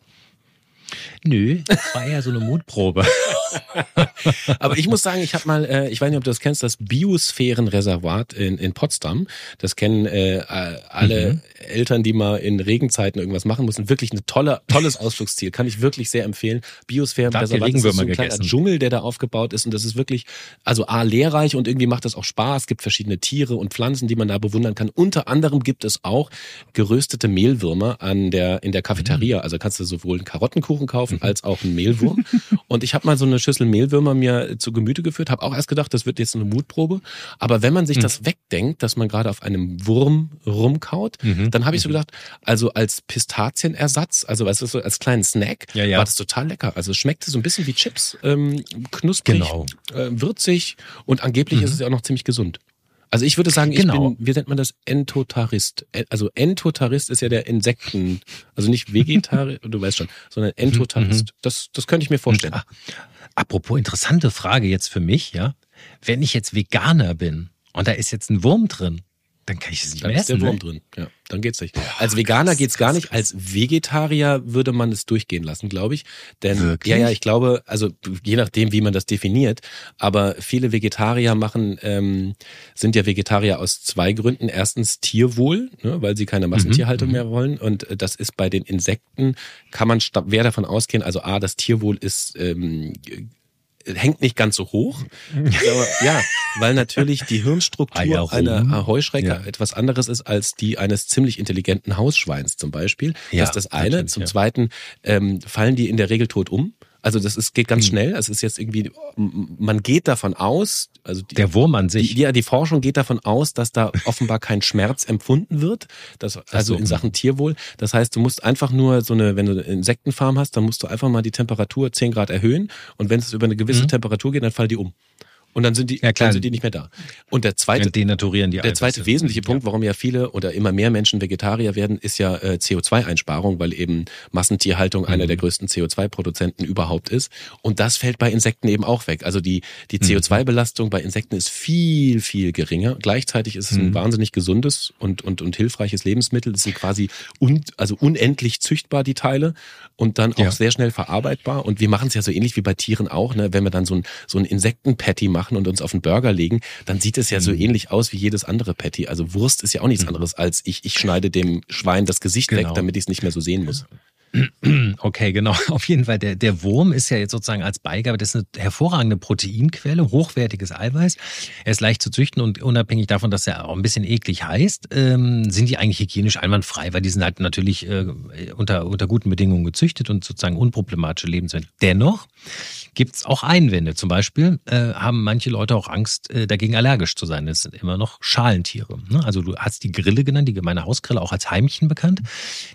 Nö, das war eher so eine Mutprobe. Aber ich muss sagen, ich habe mal, äh, ich weiß nicht, ob du das kennst, das Biosphärenreservat in, in Potsdam. Das kennen äh, alle mhm. Eltern, die mal in Regenzeiten irgendwas machen müssen. Wirklich ein toller, tolles Ausflugsziel. Kann ich wirklich sehr empfehlen. Biosphärenreservat ist so ein kleiner Dschungel, der da aufgebaut ist. Und das ist wirklich, also A, lehrreich und irgendwie macht das auch Spaß. Es gibt verschiedene Tiere und Pflanzen, die man da bewundern kann. Unter anderem gibt es auch geröstete Mehlwürmer an der, in der Cafeteria. Mhm. Also kannst du sowohl einen Karottenkuchen kaufen mhm. als auch einen Mehlwurm. und ich habe mal so eine Schüssel Mehlwürmer mir zu Gemüte geführt, habe auch erst gedacht, das wird jetzt eine Mutprobe. Aber wenn man sich mhm. das wegdenkt, dass man gerade auf einem Wurm rumkaut, mhm. dann habe ich so mhm. gedacht, also als Pistazienersatz, also weißt du, so als kleinen Snack, ja, ja. war das total lecker. Also es schmeckte so ein bisschen wie Chips, ähm, knusprig, genau. äh, würzig und angeblich mhm. ist es ja auch noch ziemlich gesund. Also ich würde sagen, ich genau. bin, wie nennt man das, Entotarist. Also Entotarist ist ja der Insekten, also nicht Vegetarier, du weißt schon, sondern mhm, Entotarist. Mhm. Das, das könnte ich mir vorstellen. Ah, apropos interessante Frage jetzt für mich, ja. Wenn ich jetzt Veganer bin und da ist jetzt ein Wurm drin, dann kann ich es nicht dann mehr essen. Ist der Wurm ne? drin. Ja, dann geht's nicht. Als Veganer geht's gar nicht. Als Vegetarier würde man es durchgehen lassen, glaube ich. Denn Wirklich? ja, ja, ich glaube, also je nachdem, wie man das definiert, aber viele Vegetarier machen, ähm, sind ja Vegetarier aus zwei Gründen. Erstens Tierwohl, ne, weil sie keine Massentierhaltung mhm, mehr wollen. Und äh, das ist bei den Insekten, kann man wer davon ausgehen, also A, das Tierwohl ist ähm, hängt nicht ganz so hoch. Aber, ja, weil natürlich die Hirnstruktur einer Heuschrecke ja. etwas anderes ist als die eines ziemlich intelligenten Hausschweins zum Beispiel. Ja, das ist das eine. Zum ja. Zweiten ähm, fallen die in der Regel tot um. Also das ist, geht ganz mhm. schnell. Es ist jetzt irgendwie, man geht davon aus, also die, der Wurm an sich. Die, ja, die Forschung geht davon aus, dass da offenbar kein Schmerz empfunden wird. Das, also so. in Sachen Tierwohl. Das heißt, du musst einfach nur so eine, wenn du eine Insektenfarm hast, dann musst du einfach mal die Temperatur 10 Grad erhöhen. Und wenn es über eine gewisse mhm. Temperatur geht, dann fallen die um. Und dann sind die, ja, dann sind die nicht mehr da. Und der zweite, denaturieren die der zweite wesentliche. Punkt, warum ja viele oder immer mehr Menschen Vegetarier werden, ist ja äh, CO2-Einsparung, weil eben Massentierhaltung mhm. einer der größten CO2-Produzenten überhaupt ist. Und das fällt bei Insekten eben auch weg. Also die, die mhm. CO2-Belastung bei Insekten ist viel, viel geringer. Gleichzeitig ist es ein mhm. wahnsinnig gesundes und, und, und hilfreiches Lebensmittel. Das sind quasi un, also unendlich züchtbar, die Teile, und dann auch ja. sehr schnell verarbeitbar. Und wir machen es ja so ähnlich wie bei Tieren auch, ne? wenn wir dann so ein, so ein Insekten-Patty machen, machen und uns auf einen Burger legen, dann sieht es ja so mhm. ähnlich aus wie jedes andere Patty. Also Wurst ist ja auch nichts mhm. anderes als ich, ich schneide dem Schwein das Gesicht genau. weg, damit ich es nicht mehr so sehen muss. Okay, genau. Auf jeden Fall. Der, der Wurm ist ja jetzt sozusagen als Beigabe, das ist eine hervorragende Proteinquelle, hochwertiges Eiweiß. Er ist leicht zu züchten und unabhängig davon, dass er auch ein bisschen eklig heißt, ähm, sind die eigentlich hygienisch einwandfrei, weil die sind halt natürlich äh, unter, unter guten Bedingungen gezüchtet und sozusagen unproblematische Lebensmittel. Dennoch gibt es auch Einwände. Zum Beispiel äh, haben manche Leute auch Angst, äh, dagegen allergisch zu sein. Das sind immer noch Schalentiere. Ne? Also du hast die Grille genannt, die gemeine Hausgrille, auch als Heimchen bekannt.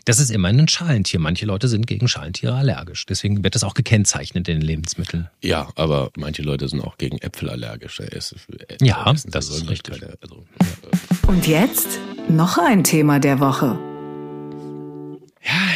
Das ist immer ein Schalentier. Manche Leute sind gegen Schalentiere allergisch. Deswegen wird das auch gekennzeichnet in den Lebensmitteln. Ja, aber manche Leute sind auch gegen Äpfel allergisch. Es, äh, ja, das ist richtig. Also, ja. Und jetzt noch ein Thema der Woche.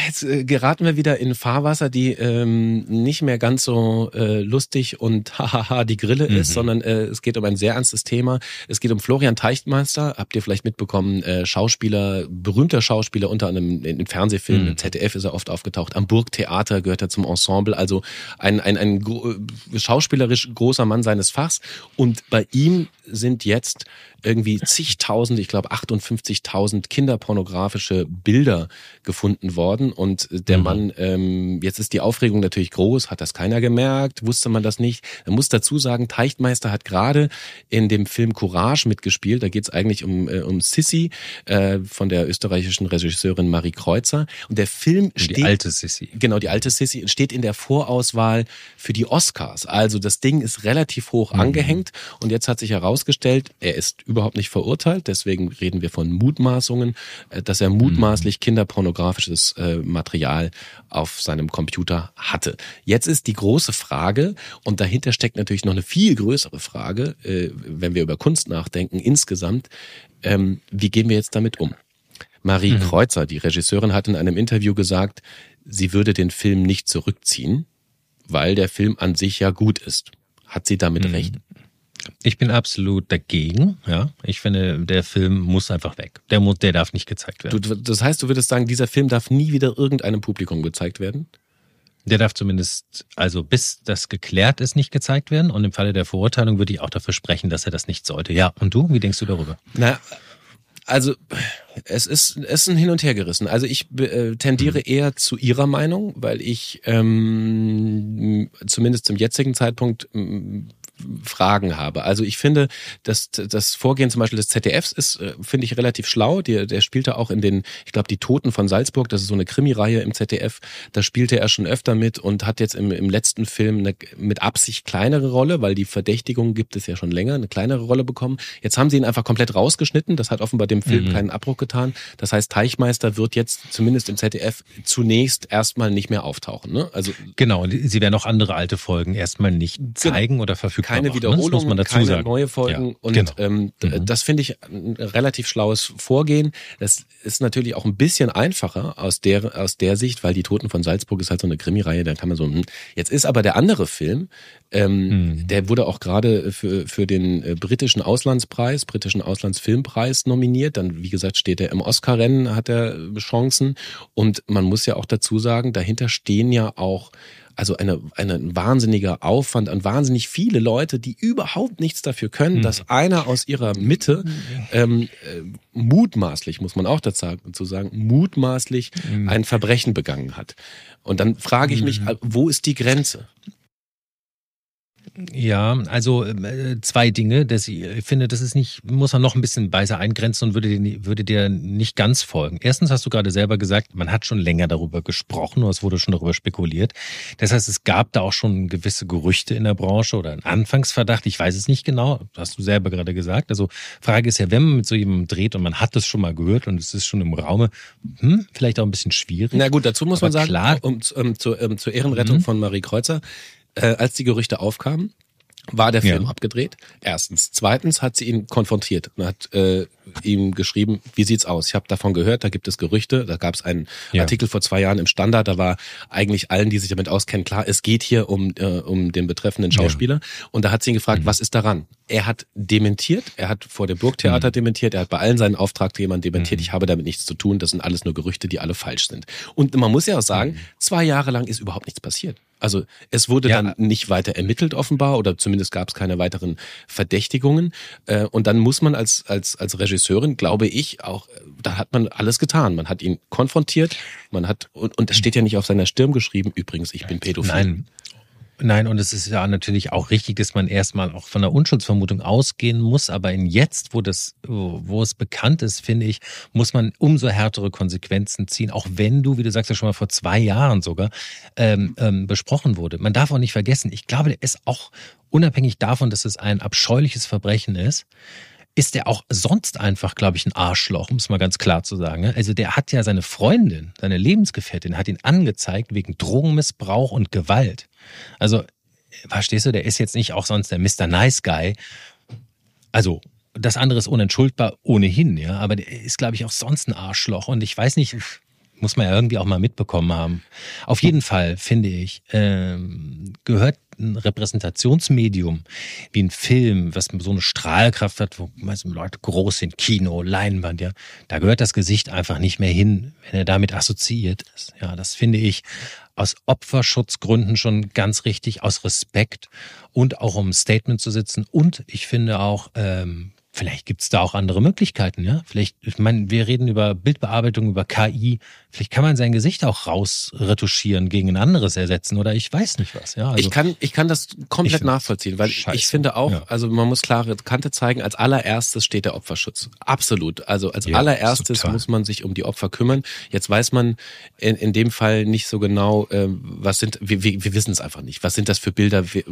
Jetzt äh, geraten wir wieder in Fahrwasser, die ähm, nicht mehr ganz so äh, lustig und hahaha die Grille mhm. ist, sondern äh, es geht um ein sehr ernstes Thema. Es geht um Florian Teichtmeister, habt ihr vielleicht mitbekommen, äh, Schauspieler, berühmter Schauspieler, unter anderem in, in Fernsehfilmen, mhm. im ZDF ist er oft aufgetaucht, am Burgtheater gehört er zum Ensemble, also ein, ein, ein, ein schauspielerisch großer Mann seines Fachs. Und bei ihm sind jetzt irgendwie zigtausend, ich glaube 58.000 kinderpornografische Bilder gefunden worden. Und der mhm. Mann, ähm, jetzt ist die Aufregung natürlich groß, hat das keiner gemerkt, wusste man das nicht. Man muss dazu sagen, Teichtmeister hat gerade in dem Film Courage mitgespielt. Da geht es eigentlich um, äh, um Sissy äh, von der österreichischen Regisseurin Marie Kreuzer. Und der Film steht... Die alte Sissy. Genau, die alte Sissy steht in der Vorauswahl für die Oscars. Also das Ding ist relativ hoch mhm. angehängt. Und jetzt hat sich herausgestellt, er ist überhaupt nicht verurteilt. Deswegen reden wir von Mutmaßungen, äh, dass er mutmaßlich kinderpornografisches äh, Material auf seinem Computer hatte. Jetzt ist die große Frage, und dahinter steckt natürlich noch eine viel größere Frage, äh, wenn wir über Kunst nachdenken insgesamt, ähm, wie gehen wir jetzt damit um? Marie mhm. Kreuzer, die Regisseurin, hat in einem Interview gesagt, sie würde den Film nicht zurückziehen, weil der Film an sich ja gut ist. Hat sie damit mhm. recht? Ich bin absolut dagegen. Ja, ich finde, der Film muss einfach weg. Der muss, der darf nicht gezeigt werden. Du, das heißt, du würdest sagen, dieser Film darf nie wieder irgendeinem Publikum gezeigt werden? Der darf zumindest, also bis das geklärt ist, nicht gezeigt werden. Und im Falle der Verurteilung würde ich auch dafür sprechen, dass er das nicht sollte. Ja, und du, wie denkst du darüber? Na, also es ist, es ist ein Hin und Her gerissen. Also ich äh, tendiere mhm. eher zu ihrer Meinung, weil ich ähm, zumindest zum jetzigen Zeitpunkt Fragen habe. Also ich finde, dass das Vorgehen zum Beispiel des ZDFs ist, äh, finde ich relativ schlau. Der, der spielte auch in den, ich glaube, die Toten von Salzburg, das ist so eine Krimireihe im ZDF. Da spielte er schon öfter mit und hat jetzt im, im letzten Film eine mit Absicht kleinere Rolle, weil die Verdächtigung gibt es ja schon länger, eine kleinere Rolle bekommen. Jetzt haben sie ihn einfach komplett rausgeschnitten. Das hat offenbar dem Film mhm. keinen Abbruch getan. Das heißt, Teichmeister wird jetzt zumindest im ZDF zunächst erstmal nicht mehr auftauchen. Ne? Also genau, sie werden auch andere alte Folgen erstmal nicht zeigen oder verfügbar Keine Wiederholung, muss man dazu keine sagen. neue Folgen. Ja, und genau. ähm, mhm. das finde ich ein relativ schlaues Vorgehen. Das ist natürlich auch ein bisschen einfacher aus der aus der Sicht, weil die Toten von Salzburg ist halt so eine Krimireihe. Da kann man so. Hm. Jetzt ist aber der andere Film, ähm, mhm. der wurde auch gerade für für den äh, britischen Auslandspreis, britischen Auslandsfilmpreis nominiert. Dann wie gesagt steht er im Oscar-Rennen, hat er Chancen. Und man muss ja auch dazu sagen, dahinter stehen ja auch also eine, eine, ein wahnsinniger Aufwand an wahnsinnig viele Leute, die überhaupt nichts dafür können, mhm. dass einer aus ihrer Mitte ähm, äh, mutmaßlich, muss man auch dazu sagen, mutmaßlich mhm. ein Verbrechen begangen hat. Und dann frage ich mich, mhm. wo ist die Grenze? Ja, also äh, zwei Dinge. Das, ich finde, das ist nicht, muss man noch ein bisschen weiser eingrenzen und würde dir, würde dir nicht ganz folgen. Erstens hast du gerade selber gesagt, man hat schon länger darüber gesprochen oder es wurde schon darüber spekuliert. Das heißt, es gab da auch schon gewisse Gerüchte in der Branche oder einen Anfangsverdacht. Ich weiß es nicht genau, hast du selber gerade gesagt. Also Frage ist ja, wenn man mit so jemandem dreht und man hat das schon mal gehört und es ist schon im Raume, hm, vielleicht auch ein bisschen schwierig. Na gut, dazu muss Aber man sagen, klar, um, um, zu, um, zur Ehrenrettung mhm. von Marie Kreuzer, äh, als die Gerüchte aufkamen, war der Film ja. abgedreht. Erstens. Zweitens hat sie ihn konfrontiert und hat äh, ihm geschrieben, wie sieht's aus? Ich habe davon gehört, da gibt es Gerüchte. Da gab es einen ja. Artikel vor zwei Jahren im Standard, da war eigentlich allen, die sich damit auskennen, klar, es geht hier um, äh, um den betreffenden Schauspieler. Ja. Und da hat sie ihn gefragt, mhm. was ist daran? Er hat dementiert, er hat vor dem Burgtheater mhm. dementiert, er hat bei allen seinen Auftraggebern dementiert, mhm. ich habe damit nichts zu tun, das sind alles nur Gerüchte, die alle falsch sind. Und man muss ja auch sagen, mhm. zwei Jahre lang ist überhaupt nichts passiert. Also es wurde ja. dann nicht weiter ermittelt offenbar oder zumindest gab es keine weiteren Verdächtigungen. Äh, und dann muss man als, als, als Regisseurin, glaube ich, auch, da hat man alles getan. Man hat ihn konfrontiert, man hat, und, und es steht ja nicht auf seiner Stirn geschrieben, übrigens, ich bin pädophil. Nein, Nein, und es ist ja natürlich auch richtig, dass man erstmal auch von der Unschuldsvermutung ausgehen muss. Aber in jetzt, wo das, wo es bekannt ist, finde ich, muss man umso härtere Konsequenzen ziehen. Auch wenn du, wie du sagst, ja schon mal vor zwei Jahren sogar ähm, ähm, besprochen wurde. Man darf auch nicht vergessen, ich glaube, ist auch unabhängig davon, dass es ein abscheuliches Verbrechen ist, ist er auch sonst einfach, glaube ich, ein Arschloch, um es mal ganz klar zu sagen. Ne? Also der hat ja seine Freundin, seine Lebensgefährtin, hat ihn angezeigt wegen Drogenmissbrauch und Gewalt. Also, verstehst du, der ist jetzt nicht auch sonst der Mr. Nice Guy. Also, das andere ist unentschuldbar ohnehin, ja, aber der ist, glaube ich, auch sonst ein Arschloch. Und ich weiß nicht, muss man ja irgendwie auch mal mitbekommen haben. Auf jeden Fall, finde ich, ähm, gehört ein Repräsentationsmedium wie ein Film, was so eine Strahlkraft hat, wo meistens Leute groß sind, Kino, Leinwand, ja, da gehört das Gesicht einfach nicht mehr hin, wenn er damit assoziiert ist. Ja, das finde ich aus Opferschutzgründen schon ganz richtig, aus Respekt und auch um ein Statement zu setzen. Und ich finde auch, ähm, Vielleicht gibt's da auch andere Möglichkeiten, ja. Vielleicht, ich meine, wir reden über Bildbearbeitung, über KI. Vielleicht kann man sein Gesicht auch rausretuschieren, gegen ein anderes ersetzen oder ich weiß nicht was. Ja, also, ich kann, ich kann das komplett nachvollziehen, weil scheiße. ich finde auch, ja. also man muss klare Kante zeigen. Als allererstes steht der Opferschutz. Absolut. Also als ja, allererstes total. muss man sich um die Opfer kümmern. Jetzt weiß man in, in dem Fall nicht so genau, äh, was sind, wir, wir, wir wissen es einfach nicht. Was sind das für Bilder? Wir,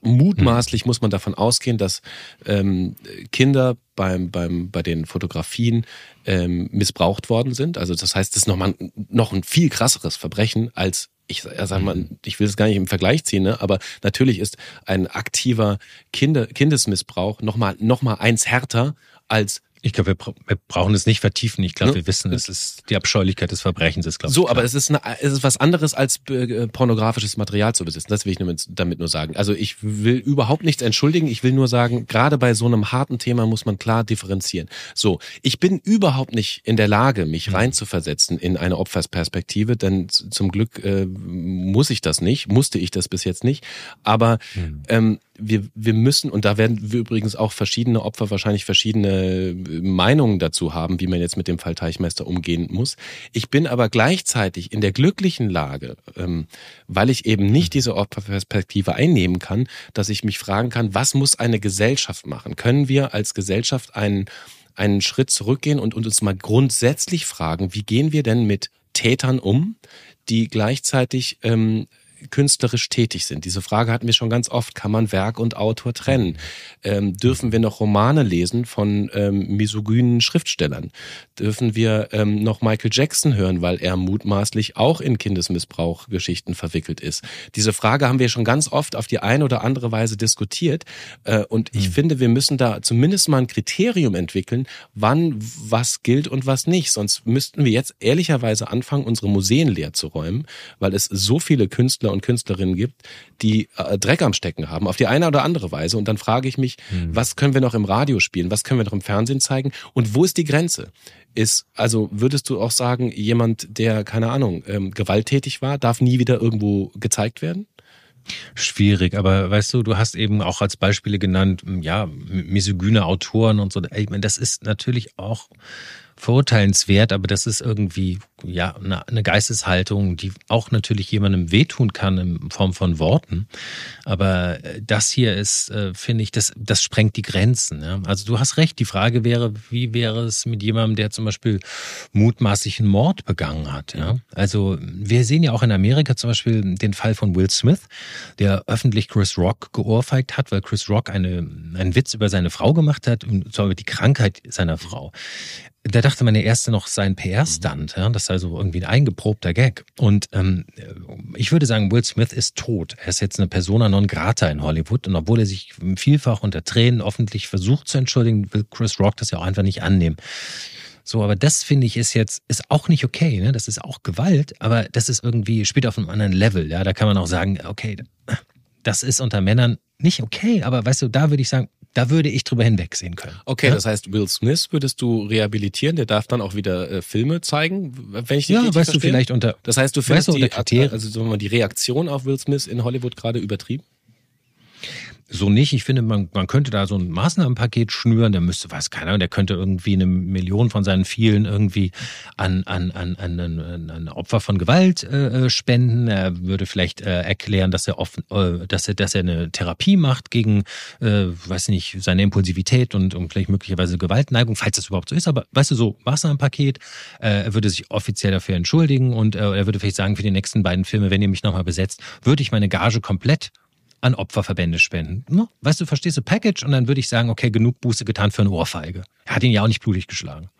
mutmaßlich hm. muss man davon ausgehen, dass ähm, Kinder Kinder beim, beim, bei den Fotografien ähm, missbraucht worden sind. Also das heißt, das ist nochmal noch ein viel krasseres Verbrechen als ich sag mal, mhm. ich will es gar nicht im Vergleich ziehen, ne? aber natürlich ist ein aktiver Kinder, Kindesmissbrauch nochmal noch mal eins härter als ich glaube, wir, wir, brauchen es nicht vertiefen. Ich glaube, ja. wir wissen, es ist die Abscheulichkeit des Verbrechens ist, glaube so, ich. So, aber es ist, eine, es ist was anderes als äh, pornografisches Material zu besitzen. Das will ich damit nur sagen. Also ich will überhaupt nichts entschuldigen. Ich will nur sagen, gerade bei so einem harten Thema muss man klar differenzieren. So, ich bin überhaupt nicht in der Lage, mich mhm. reinzuversetzen in eine Opfersperspektive, denn zum Glück äh, muss ich das nicht, musste ich das bis jetzt nicht. Aber mhm. ähm, wir, wir müssen, und da werden wir übrigens auch verschiedene Opfer wahrscheinlich verschiedene Meinungen dazu haben, wie man jetzt mit dem Fall Teichmeister umgehen muss. Ich bin aber gleichzeitig in der glücklichen Lage, ähm, weil ich eben nicht diese Opferperspektive einnehmen kann, dass ich mich fragen kann, was muss eine Gesellschaft machen? Können wir als Gesellschaft einen, einen Schritt zurückgehen und uns mal grundsätzlich fragen, wie gehen wir denn mit Tätern um, die gleichzeitig ähm, künstlerisch tätig sind. Diese Frage hatten wir schon ganz oft. Kann man Werk und Autor trennen? Ähm, dürfen wir noch Romane lesen von ähm, misogynen Schriftstellern? Dürfen wir ähm, noch Michael Jackson hören, weil er mutmaßlich auch in Kindesmissbrauchgeschichten verwickelt ist? Diese Frage haben wir schon ganz oft auf die eine oder andere Weise diskutiert. Äh, und ich mhm. finde, wir müssen da zumindest mal ein Kriterium entwickeln, wann was gilt und was nicht. Sonst müssten wir jetzt ehrlicherweise anfangen, unsere Museen leer zu räumen, weil es so viele Künstler Künstler und Künstlerinnen gibt, die äh, Dreck am Stecken haben, auf die eine oder andere Weise. Und dann frage ich mich, hm. was können wir noch im Radio spielen? Was können wir noch im Fernsehen zeigen? Und wo ist die Grenze? Ist, also würdest du auch sagen, jemand, der, keine Ahnung, ähm, gewalttätig war, darf nie wieder irgendwo gezeigt werden? Schwierig, aber weißt du, du hast eben auch als Beispiele genannt, ja, misogyne Autoren und so. Ich meine, das ist natürlich auch verurteilenswert, aber das ist irgendwie ja eine, Geisteshaltung, die auch natürlich jemandem wehtun kann in Form von Worten. Aber äh, das hier ist, äh, finde ich, das, das sprengt die Grenzen. Ja? Also du hast recht. Die Frage wäre, wie wäre es mit jemandem, der zum Beispiel mutmaßlich einen Mord begangen hat? Ja? Also wir sehen ja auch in Amerika zum Beispiel den Fall von Will Smith, der öffentlich Chris Rock geohrfeigt hat, weil Chris Rock eine, einen Witz über seine Frau gemacht hat und zwar über die Krankheit seiner Frau da dachte man ja erst noch sein PR-Stunt, ja, das ist also irgendwie ein eingeprobter Gag. Und ähm, ich würde sagen, Will Smith ist tot. Er ist jetzt eine Persona non grata in Hollywood und obwohl er sich vielfach unter Tränen öffentlich versucht zu entschuldigen, will Chris Rock das ja auch einfach nicht annehmen. So, aber das finde ich ist jetzt, ist auch nicht okay, ne? Das ist auch Gewalt, aber das ist irgendwie, spielt auf einem anderen Level, ja. Da kann man auch sagen, okay, das ist unter Männern nicht okay, aber weißt du, da würde ich sagen, da würde ich drüber hinwegsehen können. Okay, ja? das heißt, Will Smith würdest du rehabilitieren, der darf dann auch wieder äh, Filme zeigen, wenn ich dich Ja, weißt verstehe? du vielleicht unter Das heißt, du findest weißt du, die, also sagen wir mal, die Reaktion auf Will Smith in Hollywood gerade übertrieben? So nicht. Ich finde, man, man könnte da so ein Maßnahmenpaket schnüren. Der müsste, weiß keiner, der könnte irgendwie eine Million von seinen vielen irgendwie an, an, an, an, an, an Opfer von Gewalt äh, spenden. Er würde vielleicht äh, erklären, dass er offen, äh, dass er, dass er eine Therapie macht gegen, äh, weiß nicht, seine Impulsivität und, und vielleicht möglicherweise Gewaltneigung, falls das überhaupt so ist. Aber weißt du, so Maßnahmenpaket. Äh, er würde sich offiziell dafür entschuldigen und äh, er würde vielleicht sagen, für die nächsten beiden Filme, wenn ihr mich nochmal besetzt, würde ich meine Gage komplett an Opferverbände spenden. Ne? Weißt du, verstehst du, Package und dann würde ich sagen, okay, genug Buße getan für eine Ohrfeige. Er hat ihn ja auch nicht blutig geschlagen.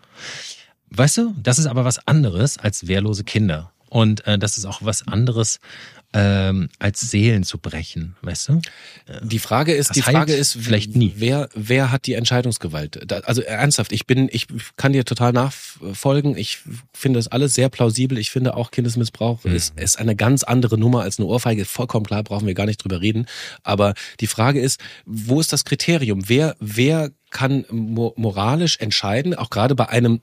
Weißt du, das ist aber was anderes als wehrlose Kinder. Und äh, das ist auch was anderes ähm, als Seelen zu brechen, weißt du? Die Frage ist, das die Frage ist, vielleicht nie. Wer, wer hat die Entscheidungsgewalt? Da, also ernsthaft, ich bin, ich kann dir total nachfolgen. Ich finde das alles sehr plausibel. Ich finde auch Kindesmissbrauch mhm. ist, ist eine ganz andere Nummer als eine Ohrfeige. Vollkommen klar, brauchen wir gar nicht drüber reden. Aber die Frage ist, wo ist das Kriterium? Wer, wer kann moralisch entscheiden, auch gerade bei einem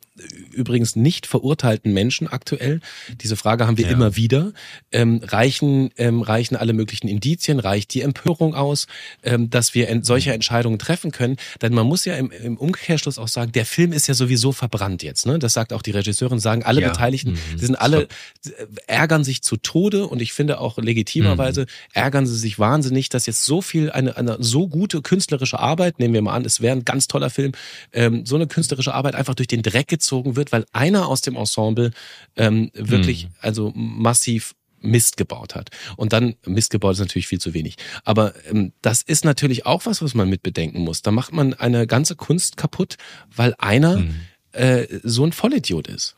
übrigens nicht verurteilten Menschen aktuell. Diese Frage haben wir ja. immer wieder. Ähm, reichen, ähm, reichen alle möglichen Indizien, reicht die Empörung aus, ähm, dass wir ent solche Entscheidungen treffen können? Denn man muss ja im, im, Umkehrschluss auch sagen, der Film ist ja sowieso verbrannt jetzt. Ne? Das sagt auch die Regisseurin, sagen alle ja. Beteiligten, mhm. die sind alle, äh, ärgern sich zu Tode und ich finde auch legitimerweise mhm. ärgern sie sich wahnsinnig, dass jetzt so viel, eine, eine so gute künstlerische Arbeit, nehmen wir mal an, es wären ganz ganz toller Film, ähm, so eine künstlerische Arbeit einfach durch den Dreck gezogen wird, weil einer aus dem Ensemble ähm, wirklich mhm. also massiv Mist gebaut hat. Und dann, Mist gebaut ist natürlich viel zu wenig. Aber ähm, das ist natürlich auch was, was man mit bedenken muss. Da macht man eine ganze Kunst kaputt, weil einer mhm. äh, so ein Vollidiot ist.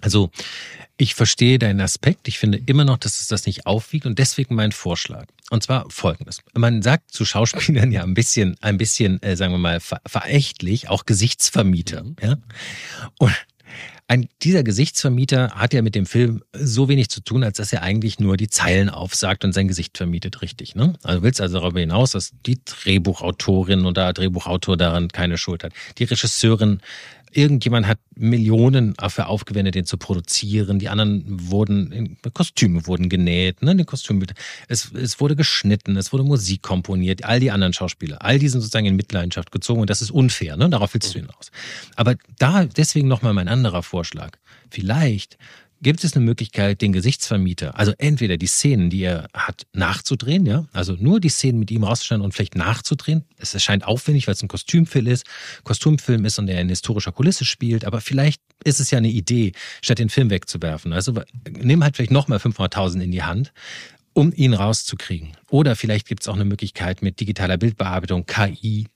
Also ich verstehe deinen Aspekt. Ich finde immer noch, dass es das nicht aufwiegt und deswegen mein Vorschlag. Und zwar folgendes. Man sagt zu Schauspielern ja ein bisschen, ein bisschen, äh, sagen wir mal, ver verächtlich, auch Gesichtsvermieter. Mhm. Ja? Und ein, dieser Gesichtsvermieter hat ja mit dem Film so wenig zu tun, als dass er eigentlich nur die Zeilen aufsagt und sein Gesicht vermietet, richtig. Ne? Also willst also darüber hinaus, dass die Drehbuchautorin oder Drehbuchautor daran keine Schuld hat. Die Regisseurin Irgendjemand hat Millionen dafür aufgewendet, den zu produzieren. Die anderen wurden, Kostüme wurden genäht, ne, die Kostüme. Es, es wurde geschnitten, es wurde Musik komponiert, all die anderen Schauspieler, all die sind sozusagen in Mitleidenschaft gezogen und das ist unfair, ne? Darauf willst du hinaus. Aber da, deswegen nochmal mein anderer Vorschlag. Vielleicht gibt es eine Möglichkeit, den Gesichtsvermieter, also entweder die Szenen, die er hat, nachzudrehen, ja, also nur die Szenen mit ihm rauszustellen und vielleicht nachzudrehen. Es erscheint aufwendig, weil es ein Kostümfilm ist, Kostümfilm ist und er in historischer Kulisse spielt, aber vielleicht ist es ja eine Idee, statt den Film wegzuwerfen. Also nimm halt vielleicht nochmal 500.000 in die Hand um ihn rauszukriegen. Oder vielleicht gibt es auch eine Möglichkeit mit digitaler Bildbearbeitung, KI,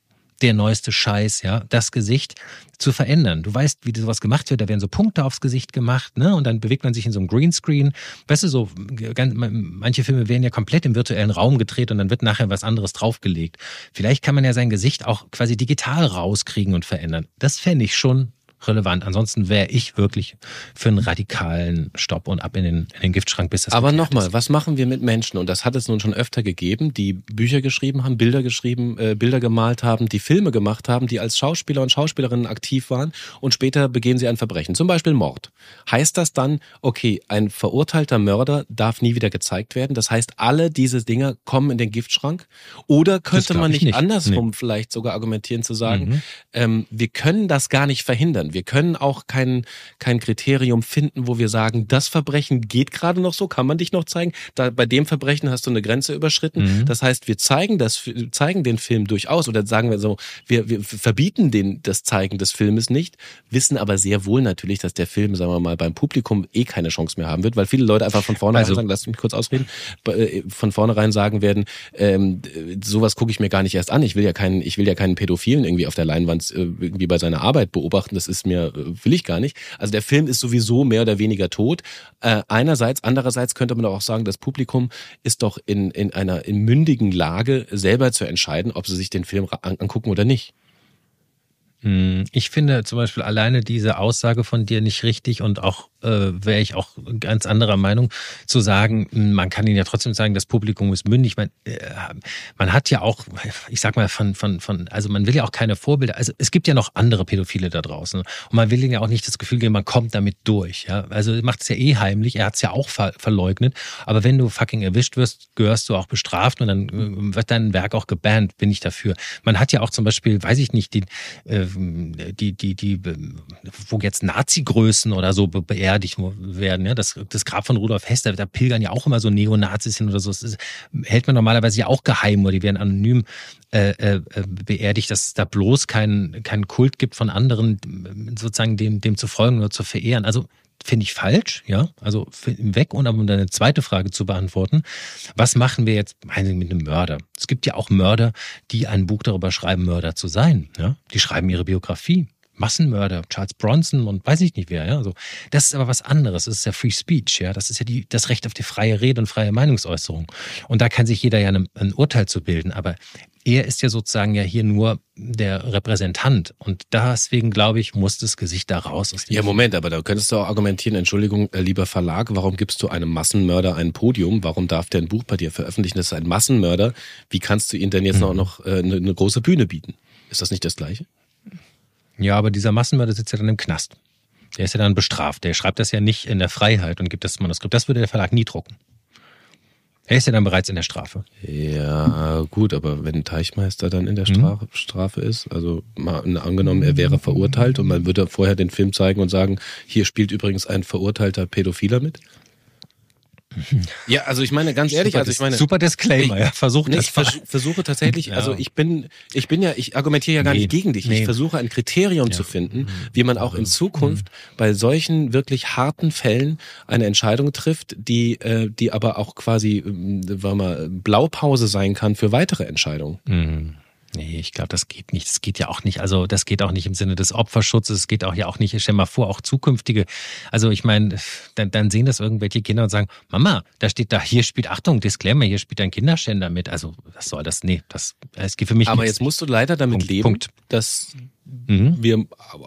der neueste Scheiß, ja, das Gesicht zu verändern. Du weißt, wie sowas gemacht wird, da werden so Punkte aufs Gesicht gemacht, ne, und dann bewegt man sich in so einem Greenscreen. Weißt du, so, ganz, manche Filme werden ja komplett im virtuellen Raum gedreht und dann wird nachher was anderes draufgelegt. Vielleicht kann man ja sein Gesicht auch quasi digital rauskriegen und verändern. Das fände ich schon relevant. Ansonsten wäre ich wirklich für einen radikalen Stopp und ab in den, in den Giftschrank, bis das Aber nochmal, was machen wir mit Menschen? Und das hat es nun schon öfter gegeben, die Bücher geschrieben haben, Bilder geschrieben, äh, Bilder gemalt haben, die Filme gemacht haben, die als Schauspieler und Schauspielerinnen aktiv waren und später begehen sie ein Verbrechen, zum Beispiel Mord. Heißt das dann, okay, ein verurteilter Mörder darf nie wieder gezeigt werden? Das heißt, alle diese Dinge kommen in den Giftschrank? Oder könnte man nicht, nicht, andersrum nee. vielleicht sogar argumentieren zu sagen, mhm. ähm, wir können das gar nicht verhindern. Wir können auch kein, kein Kriterium finden, wo wir sagen, das Verbrechen geht gerade noch so, kann man dich noch zeigen. Da, bei dem Verbrechen hast du eine Grenze überschritten. Mhm. Das heißt, wir zeigen das, zeigen den Film durchaus oder sagen wir so, wir, wir verbieten den, das Zeigen des Filmes nicht, wissen aber sehr wohl natürlich, dass der Film, sagen wir mal, beim Publikum eh keine Chance mehr haben wird, weil viele Leute einfach von vornherein also, sagen, lass mich kurz ausreden, äh, von vornherein sagen werden, ähm, sowas gucke ich mir gar nicht erst an. Ich will ja keinen, ich will ja keinen Pädophilen irgendwie auf der Leinwand äh, irgendwie bei seiner Arbeit beobachten. Das ist mir, äh, will ich gar nicht. Also der Film ist sowieso mehr oder weniger tot. Äh, einerseits, andererseits könnte man auch sagen, das Publikum ist doch in, in einer in mündigen Lage, selber zu entscheiden, ob sie sich den Film angucken oder nicht. Hm, ich finde zum Beispiel alleine diese Aussage von dir nicht richtig und auch äh, wäre ich auch ganz anderer Meinung zu sagen, hm, man kann ihnen ja trotzdem sagen, das Publikum ist mündig. Man, äh, man hat ja auch, ich sag mal, von, von, von, also man will ja auch keine Vorbilder. Also es gibt ja noch andere Pädophile da draußen und man will ihnen ja auch nicht das Gefühl geben, man kommt damit durch. Ja? Also macht es ja eh heimlich, er hat es ja auch ver verleugnet. Aber wenn du fucking erwischt wirst, gehörst du auch bestraft und dann äh, wird dein Werk auch gebannt, bin ich dafür. Man hat ja auch zum Beispiel, weiß ich nicht, die, äh, die, die, die, wo jetzt Nazi-Größen oder so beerdigt werden. Ja? Das, das Grab von Rudolf Hess, da pilgern ja auch immer so Neonazis hin oder so. Das ist, hält man normalerweise ja auch geheim oder die werden anonym äh, äh, beerdigt, dass es da bloß keinen kein Kult gibt von anderen, sozusagen dem, dem zu folgen oder zu verehren. Also finde ich falsch, ja, also weg. Und um deine zweite Frage zu beantworten, was machen wir jetzt mit einem Mörder? Es gibt ja auch Mörder, die ein Buch darüber schreiben, Mörder zu sein. Ja? Die schreiben ihre Biografie. Massenmörder, Charles Bronson und weiß ich nicht wer, ja. Also, das ist aber was anderes. Das ist ja Free Speech, ja. Das ist ja die, das Recht auf die freie Rede und freie Meinungsäußerung. Und da kann sich jeder ja ein, ein Urteil zu bilden. Aber er ist ja sozusagen ja hier nur der Repräsentant. Und deswegen, glaube ich, muss das Gesicht da raus. Aus ja, Moment, aber da könntest du auch argumentieren, Entschuldigung, äh, lieber Verlag, warum gibst du einem Massenmörder ein Podium? Warum darf der ein Buch bei dir veröffentlichen? Das ist ein Massenmörder. Wie kannst du ihm denn jetzt mhm. auch noch äh, eine, eine große Bühne bieten? Ist das nicht das Gleiche? Ja, aber dieser Massenmörder sitzt ja dann im Knast. Der ist ja dann bestraft. Der schreibt das ja nicht in der Freiheit und gibt das Manuskript. Das würde der Verlag nie drucken. Er ist ja dann bereits in der Strafe. Ja, gut, aber wenn ein Teichmeister dann in der Strafe, mhm. Strafe ist, also mal angenommen, er wäre verurteilt und man würde vorher den Film zeigen und sagen, hier spielt übrigens ein verurteilter Pädophiler mit. Ja, also ich meine ganz ehrlich, super, also ich meine super Disclaimer, ja, versuch nee, das. Ich vers versuche tatsächlich, ja. also ich bin ich bin ja ich argumentiere ja gar nee, nicht gegen dich. Nee. Ich versuche ein Kriterium ja. zu finden, mhm. wie man auch in mhm. Zukunft mhm. bei solchen wirklich harten Fällen eine Entscheidung trifft, die äh, die aber auch quasi äh, war mal Blaupause sein kann für weitere Entscheidungen. Mhm. Nee, ich glaube, das geht nicht. Das geht ja auch nicht. Also, das geht auch nicht im Sinne des Opferschutzes. Es geht auch ja auch nicht, stell mal vor, auch zukünftige. Also, ich meine, dann, dann sehen das irgendwelche Kinder und sagen, Mama, da steht da, hier spielt, Achtung, Disclaimer, hier spielt ein Kinderschänder mit. Also, was soll das? Nee, das, es geht für mich Aber nichts. jetzt musst du leider damit Punkt, leben, Punkt. dass mhm. wir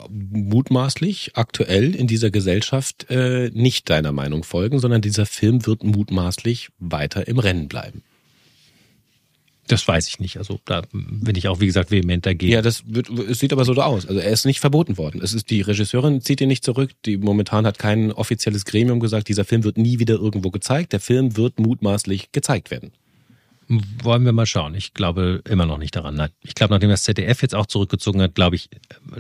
mutmaßlich aktuell in dieser Gesellschaft äh, nicht deiner Meinung folgen, sondern dieser Film wird mutmaßlich weiter im Rennen bleiben. Das weiß ich nicht. Also da bin ich auch, wie gesagt, vehement dagegen. Ja, das wird, es sieht aber so aus. Also er ist nicht verboten worden. Es ist die Regisseurin zieht ihn nicht zurück. Die momentan hat kein offizielles Gremium gesagt, dieser Film wird nie wieder irgendwo gezeigt. Der Film wird mutmaßlich gezeigt werden. Wollen wir mal schauen. Ich glaube immer noch nicht daran. Nein. Ich glaube, nachdem das ZDF jetzt auch zurückgezogen hat, glaube ich,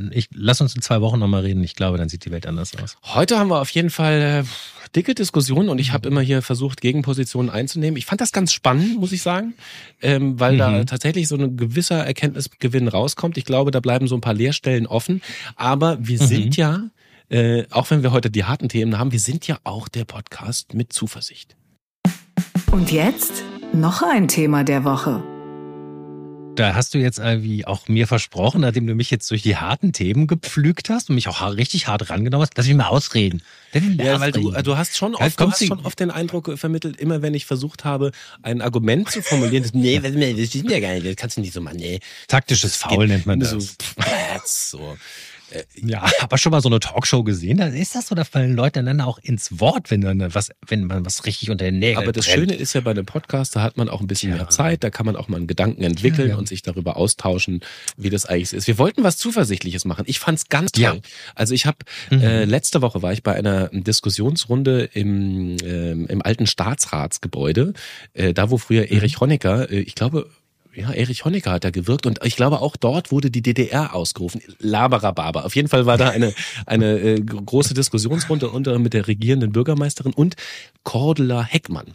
ich lass uns in zwei Wochen nochmal reden. Ich glaube, dann sieht die Welt anders aus. Heute haben wir auf jeden Fall äh, dicke Diskussionen und ich habe immer hier versucht, Gegenpositionen einzunehmen. Ich fand das ganz spannend, muss ich sagen, ähm, weil mhm. da tatsächlich so ein gewisser Erkenntnisgewinn rauskommt. Ich glaube, da bleiben so ein paar Leerstellen offen. Aber wir mhm. sind ja, äh, auch wenn wir heute die harten Themen haben, wir sind ja auch der Podcast mit Zuversicht. Und jetzt? Noch ein Thema der Woche. Da hast du jetzt irgendwie auch mir versprochen, nachdem du mich jetzt durch die harten Themen gepflügt hast und mich auch richtig hart rangenommen hast, lass mich mal ausreden. Ja, weil du, du hast schon oft, du hast schon oft den Eindruck vermittelt, immer wenn ich versucht habe, ein Argument zu formulieren, das, nee, das stimmt ja gar nicht, das kannst du nicht so machen, nee. Taktisches Foul nennt man das. So, so. Äh, ja, aber schon mal so eine Talkshow gesehen? Da ist das so, da fallen Leute einander auch ins Wort, wenn dann was, wenn man was richtig unter den Nägeln Aber das brennt. Schöne ist ja bei einem Podcast, da hat man auch ein bisschen ja. mehr Zeit, da kann man auch mal einen Gedanken entwickeln ja, ja. und sich darüber austauschen, wie das eigentlich ist. Wir wollten was Zuversichtliches machen. Ich fand's ganz toll. Also ich habe mhm. äh, letzte Woche war ich bei einer Diskussionsrunde im, äh, im alten Staatsratsgebäude, äh, da wo früher mhm. Erich Honecker, äh, ich glaube ja, Erich Honecker hat da gewirkt und ich glaube auch dort wurde die DDR ausgerufen. Laberababer. Auf jeden Fall war da eine, eine äh, große Diskussionsrunde unter mit der regierenden Bürgermeisterin und Cordula Heckmann.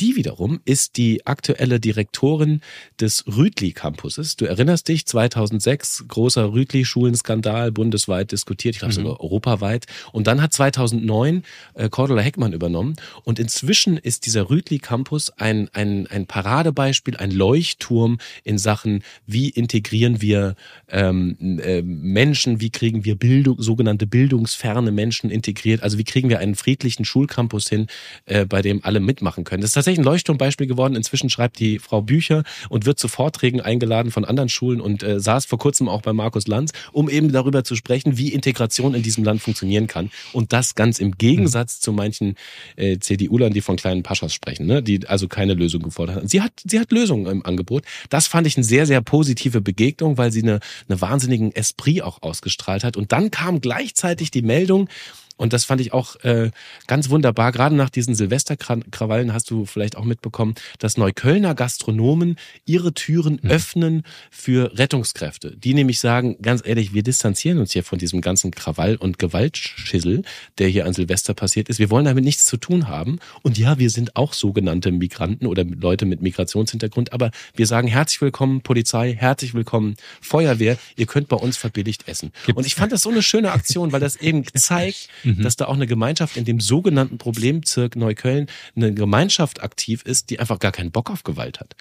Die wiederum ist die aktuelle Direktorin des Rütli-Campuses. Du erinnerst dich, 2006 großer Rütli-Schulenskandal, bundesweit diskutiert, ich glaube mhm. sogar europaweit. Und dann hat 2009 äh, Cordula Heckmann übernommen. Und inzwischen ist dieser Rütli-Campus ein, ein, ein Paradebeispiel, ein Leuchtturm in Sachen, wie integrieren wir ähm, äh, Menschen, wie kriegen wir Bildung, sogenannte bildungsferne Menschen integriert, also wie kriegen wir einen friedlichen Schulcampus hin, äh, bei dem alle mitmachen können. Das ist tatsächlich ein Leuchtturmbeispiel geworden. Inzwischen schreibt die Frau Bücher und wird zu Vorträgen eingeladen von anderen Schulen und äh, saß vor kurzem auch bei Markus Lanz, um eben darüber zu sprechen, wie Integration in diesem Land funktionieren kann. Und das ganz im Gegensatz mhm. zu manchen äh, CDU-Lern, die von kleinen Paschas sprechen, ne? die also keine Lösung gefordert haben. Sie hat, sie hat Lösungen im Angebot. Das fand ich eine sehr, sehr positive Begegnung, weil sie eine, eine wahnsinnigen Esprit auch ausgestrahlt hat. Und dann kam gleichzeitig die Meldung, und das fand ich auch äh, ganz wunderbar. Gerade nach diesen Silvesterkrawallen hast du vielleicht auch mitbekommen, dass Neuköllner Gastronomen ihre Türen mhm. öffnen für Rettungskräfte. Die nämlich sagen, ganz ehrlich, wir distanzieren uns hier von diesem ganzen Krawall und Gewaltschissel, der hier an Silvester passiert ist. Wir wollen damit nichts zu tun haben. Und ja, wir sind auch sogenannte Migranten oder Leute mit Migrationshintergrund. Aber wir sagen herzlich willkommen Polizei, herzlich willkommen Feuerwehr. Ihr könnt bei uns verbilligt essen. Gibt's? Und ich fand das so eine schöne Aktion, weil das eben zeigt, mhm. dass da auch eine Gemeinschaft in dem sogenannten Problembezirk Neukölln eine Gemeinschaft aktiv ist, die einfach gar keinen Bock auf Gewalt hat.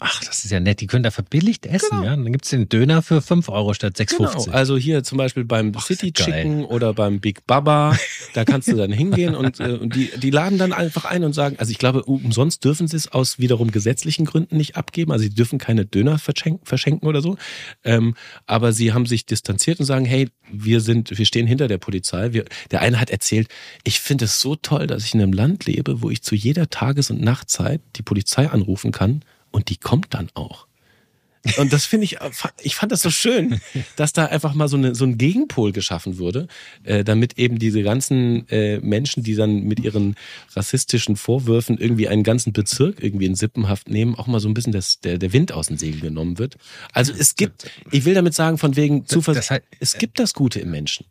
Ach, das ist ja nett. Die können da verbilligt essen, genau. ja. Dann gibt's den Döner für 5 Euro statt 6,50. Genau. Also hier zum Beispiel beim Boah, City Chicken oder beim Big Baba, da kannst du dann hingehen und, äh, und die, die laden dann einfach ein und sagen, also ich glaube, umsonst dürfen sie es aus wiederum gesetzlichen Gründen nicht abgeben. Also sie dürfen keine Döner verschenken, verschenken oder so. Ähm, aber sie haben sich distanziert und sagen, hey, wir sind, wir stehen hinter der Polizei. Wir, der eine hat erzählt, ich finde es so toll, dass ich in einem Land lebe, wo ich zu jeder Tages- und Nachtzeit die Polizei anrufen kann und die kommt dann auch. Und das finde ich, ich fand das so schön, dass da einfach mal so, eine, so ein Gegenpol geschaffen wurde, äh, damit eben diese ganzen äh, Menschen, die dann mit ihren rassistischen Vorwürfen irgendwie einen ganzen Bezirk irgendwie in Sippenhaft nehmen, auch mal so ein bisschen das, der, der Wind aus den Segeln genommen wird. Also es gibt, ich will damit sagen, von wegen Zuversicht, es gibt das Gute im Menschen.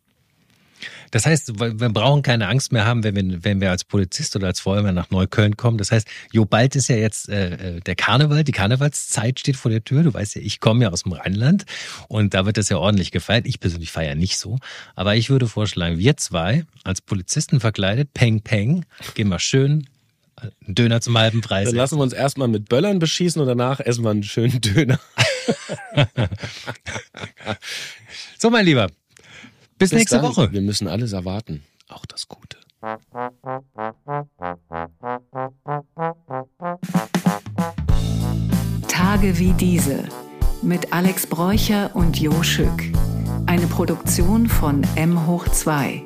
Das heißt, wir brauchen keine Angst mehr haben, wenn wir, wenn wir als Polizist oder als Feuerwehr nach Neukölln kommen. Das heißt, jo, bald ist ja jetzt äh, äh, der Karneval, die Karnevalszeit steht vor der Tür. Du weißt ja, ich komme ja aus dem Rheinland und da wird das ja ordentlich gefeiert. Ich persönlich feiere nicht so. Aber ich würde vorschlagen, wir zwei als Polizisten verkleidet, Peng Peng, gehen wir schön einen Döner zum halben Preis. Dann lassen wir uns erstmal mit Böllern beschießen und danach essen wir einen schönen Döner. so, mein Lieber, bis, Bis nächste dann. Woche. Wir müssen alles erwarten, auch das Gute. Tage wie diese mit Alex Bräucher und Jo Schück. Eine Produktion von M hoch 2.